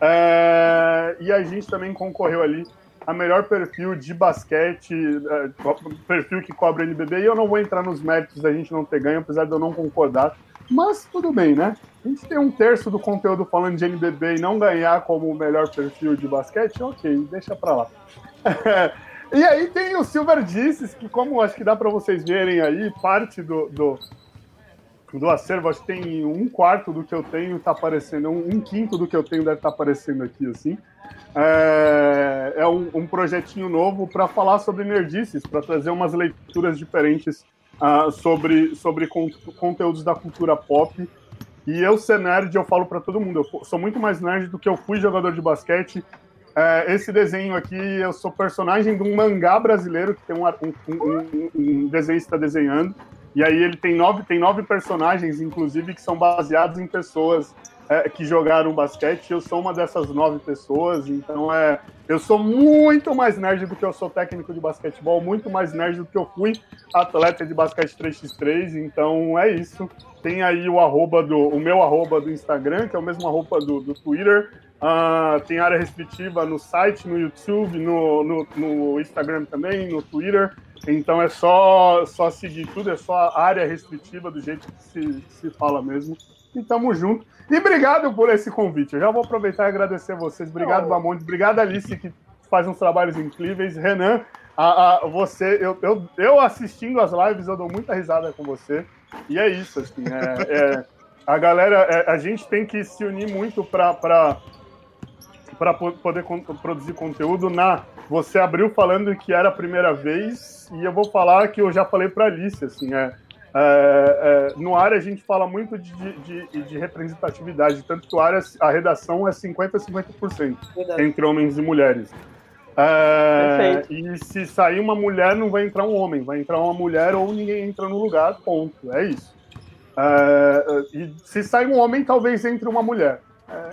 É, e a gente também concorreu ali a melhor perfil de basquete, é, perfil que cobre NBB, e eu não vou entrar nos méritos da gente não ter ganho, apesar de eu não concordar, mas tudo bem, né? A gente tem um terço do conteúdo falando de NBB e não ganhar como o melhor perfil de basquete, ok, deixa pra lá. e aí tem o Silver Disses, que como acho que dá para vocês verem aí, parte do, do, do acervo, acho que tem um quarto do que eu tenho tá aparecendo, um, um quinto do que eu tenho deve estar tá aparecendo aqui, assim. É, é um, um, projetinho novo para falar sobre nerdices, para trazer umas leituras diferentes uh, sobre, sobre con conteúdos da cultura pop. E eu ser nerd, eu falo para todo mundo, eu sou muito mais nerd do que eu fui jogador de basquete. É, esse desenho aqui, eu sou personagem de um mangá brasileiro que tem um, um, um desenhista desenhando. E aí ele tem nove, tem nove personagens, inclusive, que são baseados em pessoas é, que jogaram basquete. Eu sou uma dessas nove pessoas, então é, eu sou muito mais nerd do que eu sou técnico de basquetebol, muito mais nerd do que eu fui atleta de basquete 3x3. Então é isso. Tem aí o arroba do o meu arroba do Instagram, que é o mesmo arroba do, do Twitter. Uh, tem área restritiva no site, no YouTube, no, no, no Instagram também, no Twitter. Então é só, só seguir tudo, é só área restritiva do jeito que se, se fala mesmo. E tamo junto. E obrigado por esse convite. Eu já vou aproveitar e agradecer a vocês. Obrigado. Bamonte. Obrigado, Alice, que faz uns trabalhos incríveis. Renan, a, a, você, eu, eu, eu assistindo as lives, eu dou muita risada com você. E é isso, assim. É, é, a galera, é, a gente tem que se unir muito para para poder produzir conteúdo. Na você abriu falando que era a primeira vez e eu vou falar que eu já falei para Alice assim é, é, é, no área a gente fala muito de, de, de, representatividade, tanto que o área, a redação é 50% a 50% entre homens e mulheres. É, e se sair uma mulher, não vai entrar um homem, vai entrar uma mulher ou ninguém entra no lugar, ponto. É isso. É, e se sair um homem, talvez entre uma mulher. É,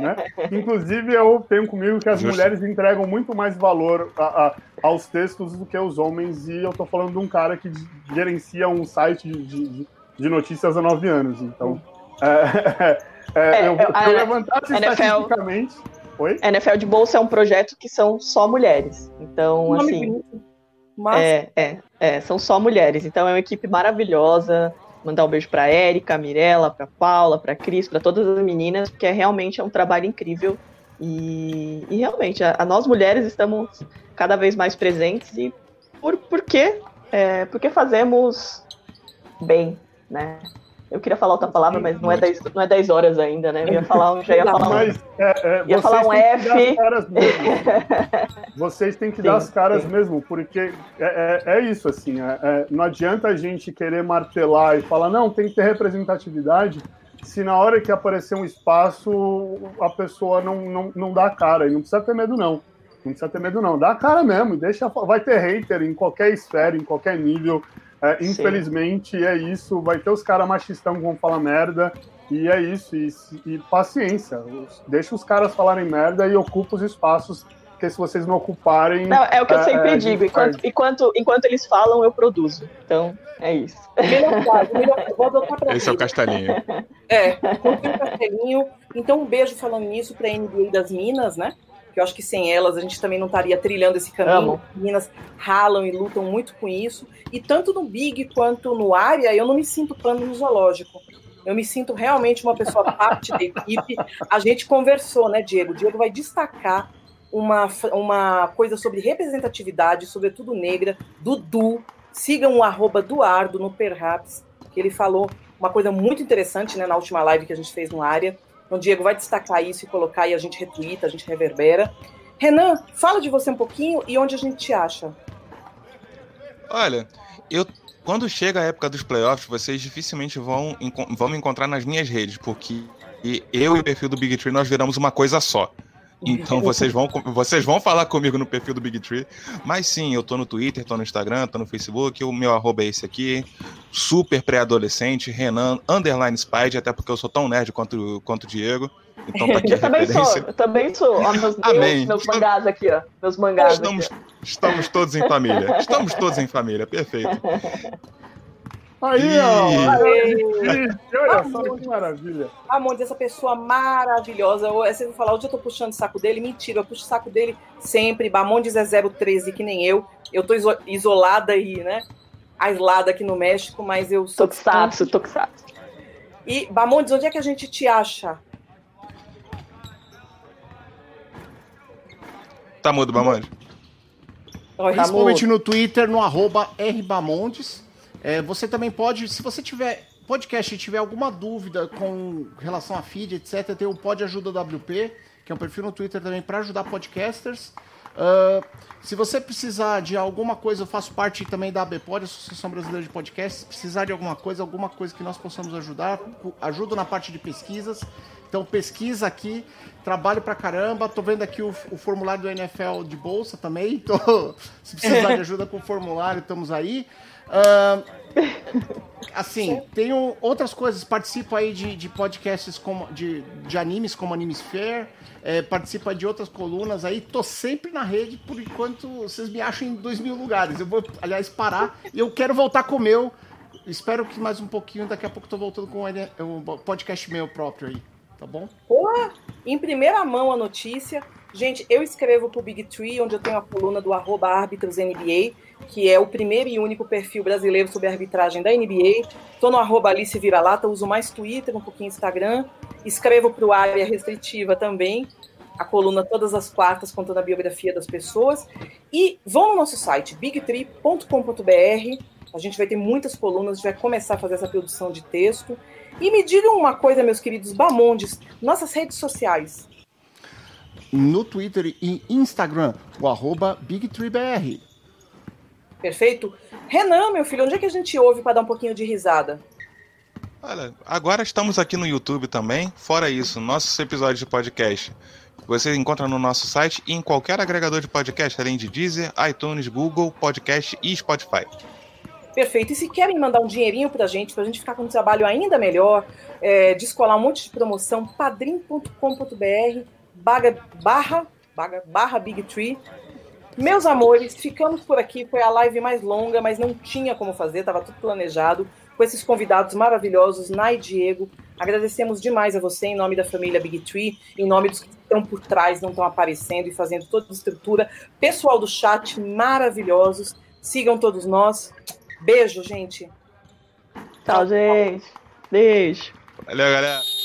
né? Inclusive, eu tenho comigo que as Justo. mulheres entregam muito mais valor a, a, aos textos do que os homens, e eu tô falando de um cara que gerencia um site de, de, de notícias há nove anos. Então, é, é, é, eu, se eu levantasse NFL, estatisticamente. Oi? NFL de Bolsa é um projeto que são só mulheres. Então, assim. Mas... É, é, é, são só mulheres. Então, é uma equipe maravilhosa. Mandar um beijo para Érica, Mirella, para Paula, para Cris, para todas as meninas, porque é, realmente é um trabalho incrível. E, e realmente, a, a, nós mulheres estamos cada vez mais presentes e por, por quê? é, porque fazemos bem, né? Eu queria falar outra palavra, mas não é 10, não é 10 horas ainda, né? Eu ia falar, já ia falar Mas, um, é, é, ia falar um F. as caras mesmo. Vocês têm que dar as Sim, caras sim. mesmo, porque é, é, é isso, assim. é- é, não adianta a gente querer martelar e falar, não, tem que ter representatividade, se na hora que aparecer um espaço a pessoa não, não, não dá a cara. E não precisa ter medo, não. Não precisa ter medo, não. Dá a cara mesmo. Deixa, vai ter hater em qualquer esfera, em qualquer nível. É, Sim. infelizmente, é isso. Vai ter os caras machistão que vão falar merda. E é isso. E, e paciência. Deixa os caras falarem merda e ocupa os espaços. Porque se vocês não ocuparem. Não, é o que eu É, sempre é, digo. Enquanto, enquanto, enquanto eles falam, eu produzo. Então, é isso. Melhor frase, melhor, vou adotar pra Esse é o. Castelinho. É, no Castelinho. Então, um beijo falando nisso para a NBA das Minas, né? Que eu acho que sem elas a gente também não estaria trilhando esse caminho. As Minas ralam e lutam muito com isso. E tanto no Big quanto no área, eu não me sinto pano no zoológico. Eu me sinto realmente uma pessoa parte da equipe. A gente conversou, né, Diego? O Diego vai destacar uma, uma coisa sobre representatividade, sobretudo negra, do Du. Sigam o arroba Duardo no Perhaps, que ele falou uma coisa muito interessante né, na última live que a gente fez no área. Então, Diego vai destacar isso e colocar e a gente retweeta, a gente reverbera. Renan, fala de você um pouquinho e onde a gente te acha. Olha, eu quando chega a época dos playoffs, vocês dificilmente vão, vão me encontrar nas minhas redes, porque eu e o perfil do Big Tree nós viramos uma coisa só. Então vocês vão, vocês vão falar comigo no perfil do Big Tree. Mas sim, eu tô no Twitter, tô no Instagram, tô no Facebook, o meu arroba é esse aqui. Super pré-adolescente, Renan, underline Spide, até porque eu sou tão nerd quanto, quanto o Diego. Então tá aqui Eu também sou, eu também sou. Ó, meus, Amém. meus, meus mangás aqui, ó. Meus mangás Estamos, aqui. estamos todos em família. Estamos todos em família, perfeito. Aí, ó. Aí, olha só que maravilha. Amor, essa pessoa maravilhosa. Você vai falar, hoje eu tô puxando o saco dele. Mentira, eu puxo o saco dele sempre. Bamondes é 013, que nem eu. Eu tô iso- isolada e, né? Aislada aqui no México, mas eu sou. Tokusatsu, Tokusatsu. E, Bamondes, onde é que a gente te acha? Tá mudo, Bamonde? Olha, Principalmente no Twitter, no arroba rbamondes. É, você também pode, se você tiver podcast e tiver alguma dúvida com relação a feed, etc., tem o Pod Ajuda WP, que é um perfil no Twitter também para ajudar podcasters. Ah, se você precisar de alguma coisa, eu faço parte também da ABPod, Associação Brasileira de Podcasts. Se precisar de alguma coisa, alguma coisa que nós possamos ajudar, ajudo na parte de pesquisas. Então, pesquisa aqui, trabalho pra caramba. Tô vendo aqui o, o formulário do NFL de bolsa também. Tô, se precisar de ajuda com o formulário, estamos aí. Ah, assim, tenho outras coisas. Participo aí de, de podcasts como, de, de animes, como Animesphere. É, participo aí de outras colunas aí. Tô sempre na rede, por enquanto vocês me acham em dois mil lugares. Eu vou, aliás, parar e eu quero voltar com o meu. Espero que mais um pouquinho, daqui a pouco tô voltando com um podcast meu próprio aí. Tá bom? Porra, em primeira mão a notícia. Gente, eu escrevo pro Big Tree, onde eu tenho a coluna do arroba árbitros-NBA, que é o primeiro e único perfil brasileiro sobre a arbitragem da NBA. Estou no arroba Alice Vira-Lata, uso mais Twitter, um pouquinho Instagram. Escrevo pro Área Restritiva também, a coluna todas as quartas contando a biografia das pessoas. E vão no nosso site, bigtree.com.br. A gente vai ter muitas colunas, a gente vai começar a fazer essa produção de texto. E me digam uma coisa, meus queridos Bamondes, nossas redes sociais. No Twitter e Instagram, o arroba BigTreeBR. Perfeito? Renan, meu filho, onde é que a gente ouve para dar um pouquinho de risada? Olha, agora estamos aqui no YouTube também. Fora isso, nossos episódios de podcast você encontra no nosso site e em qualquer agregador de podcast, além de Deezer, iTunes, Google, Podcast e Spotify. Perfeito. E se querem mandar um dinheirinho pra gente, pra gente ficar com um trabalho ainda melhor, é, descolar um monte de promoção, padrim.com.br barra, barra, barra, barra Big Tree. Meus amores, ficamos por aqui. Foi a live mais longa, mas não tinha como fazer, estava tudo planejado. Com esses convidados maravilhosos, Nai e Diego. Agradecemos demais a você, em nome da família Big Tree, em nome dos que estão por trás, não estão aparecendo e fazendo toda a estrutura. Pessoal do chat, maravilhosos. Sigam todos nós. Beijo, gente. Tchau, gente. Beijo. Valeu, galera.